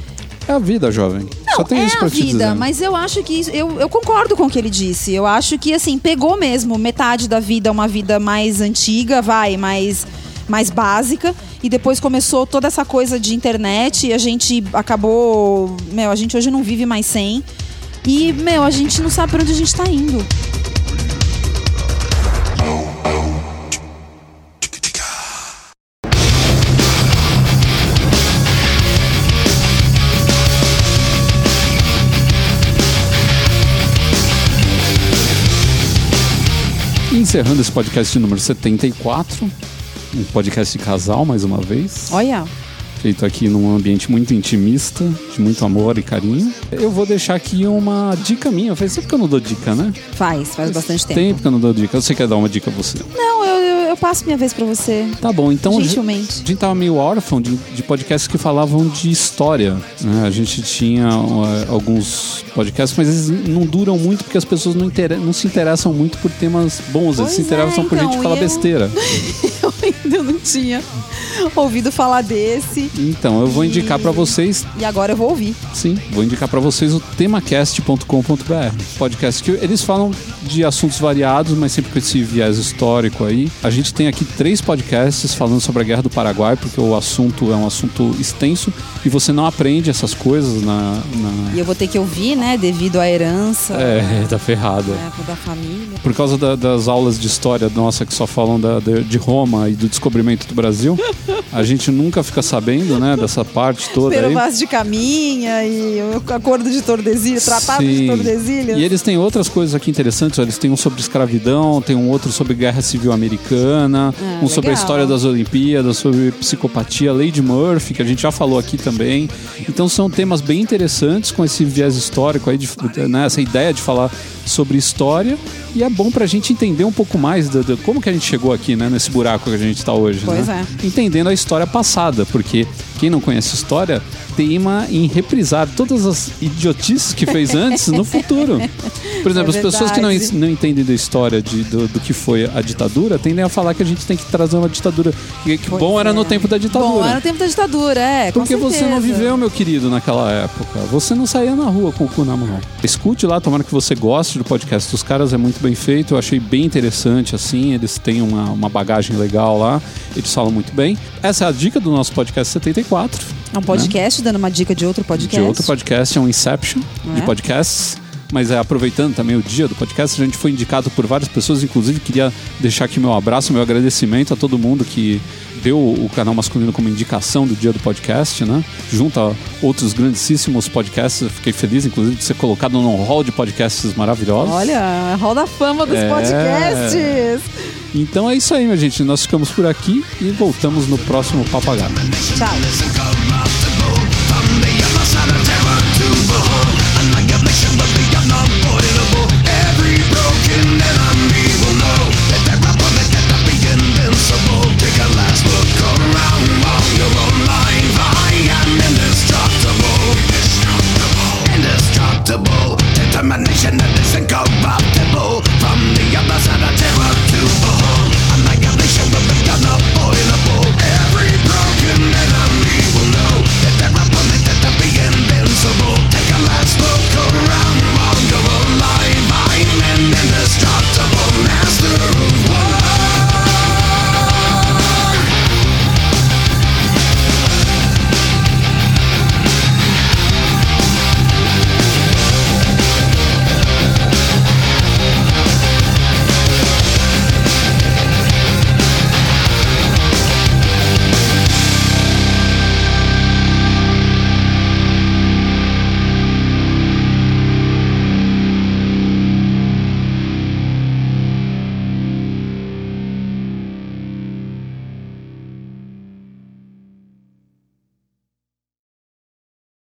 É a vida, jovem. Só tem é isso a pra te vida, dizer. mas eu acho que isso- eu, eu concordo com o que ele disse. Eu acho que assim pegou mesmo metade da vida uma vida mais antiga, vai, mais mais básica e depois começou toda essa coisa de internet e a gente acabou, meu, a gente hoje não vive mais sem. E, meu, a gente não sabe pra onde a gente tá indo. encerrando esse podcast número 74. Um podcast de casal, mais uma vez. Olha, Feito aqui num ambiente muito intimista, de muito amor e carinho. Eu vou deixar aqui uma dica minha. Faz tempo que eu não dou dica, né? faz, faz bastante tempo. Tempo que eu não dou dica. Você quer dar uma dica a você? Não, eu, eu, eu passo minha vez pra você. Tá bom, então. Gentilmente. A gente tava meio órfão de, de podcasts que falavam de história. né? A gente tinha uh, alguns podcasts, mas eles não duram muito porque as pessoas não, não se interessam muito por temas bons. eles Pois se é, interessam por então, gente que fala e eu- besteira. Eu ainda não tinha ouvido falar desse. Então, eu vou indicar pra vocês E agora eu vou ouvir. Sim, vou indicar pra vocês o temacast.com.br. Podcast que eles falam de assuntos variados, mas sempre com esse viés histórico aí. A gente tem aqui três podcasts falando sobre a Guerra do Paraguai, porque o assunto é um assunto extenso e você não aprende essas coisas na. na- E eu vou ter que ouvir, né? Devido à herança É, da ferrada. né, da família. Por causa da- das aulas de história nossa que só falam da- de, de Roma e do descobrimento do Brasil, a gente nunca fica sabendo, né, dessa parte toda aí. Perovaz de caminha e o acordo de Tordesilhas, tratado de Sim. Tordesilhas. E eles têm outras coisas aqui interessantes. ó. Eles têm um sobre escravidão, tem um outro sobre guerra civil americana, Ah, um sobre a legal. história das Olimpíadas, sobre psicopatia, Lady Murphy, que a gente já falou aqui também. Então são temas bem interessantes com esse viés histórico aí, de, né, essa ideia de falar sobre história. E é bom pra gente entender um pouco mais de, como que a gente chegou aqui, né, nesse buraco que a gente tá hoje. Pois né? é. Entendendo a história passada, porque quem não conhece história teima em reprisar todas as idiotices que fez antes no futuro. Por exemplo, É as pessoas que não, não entendem da história de, do, do que foi a ditadura tendem a falar que a gente tem que trazer uma ditadura. Que, que bom era é. no tempo da ditadura. Bom, era no tempo da ditadura, é. Porque você não viveu, meu querido, naquela época. Você não saía na rua com o cu na mão. Escute lá, tomara que você goste do podcast dos caras, é muito bem feito. Eu achei bem interessante, assim. Eles têm uma, uma bagagem legal lá, eles falam muito bem. Essa é a dica do nosso podcast 74. É um podcast, dando uma dica de outro podcast. De outro podcast, é um Inception de É. podcasts. Mas é aproveitando também o dia do podcast, a gente foi indicado por várias pessoas, inclusive queria deixar aqui meu abraço, meu agradecimento a todo mundo que deu o canal masculino como indicação do dia do podcast, né? Junto a outros grandíssimos podcasts. Eu fiquei feliz, inclusive, de ser colocado num hall de podcasts maravilhosos. Olha, Hall da Fama dos É. podcasts. Então é isso aí, minha gente. Nós ficamos por aqui e voltamos no próximo Papagaio. Tchau. Determination that is incorruptible. From the other side of terror to behold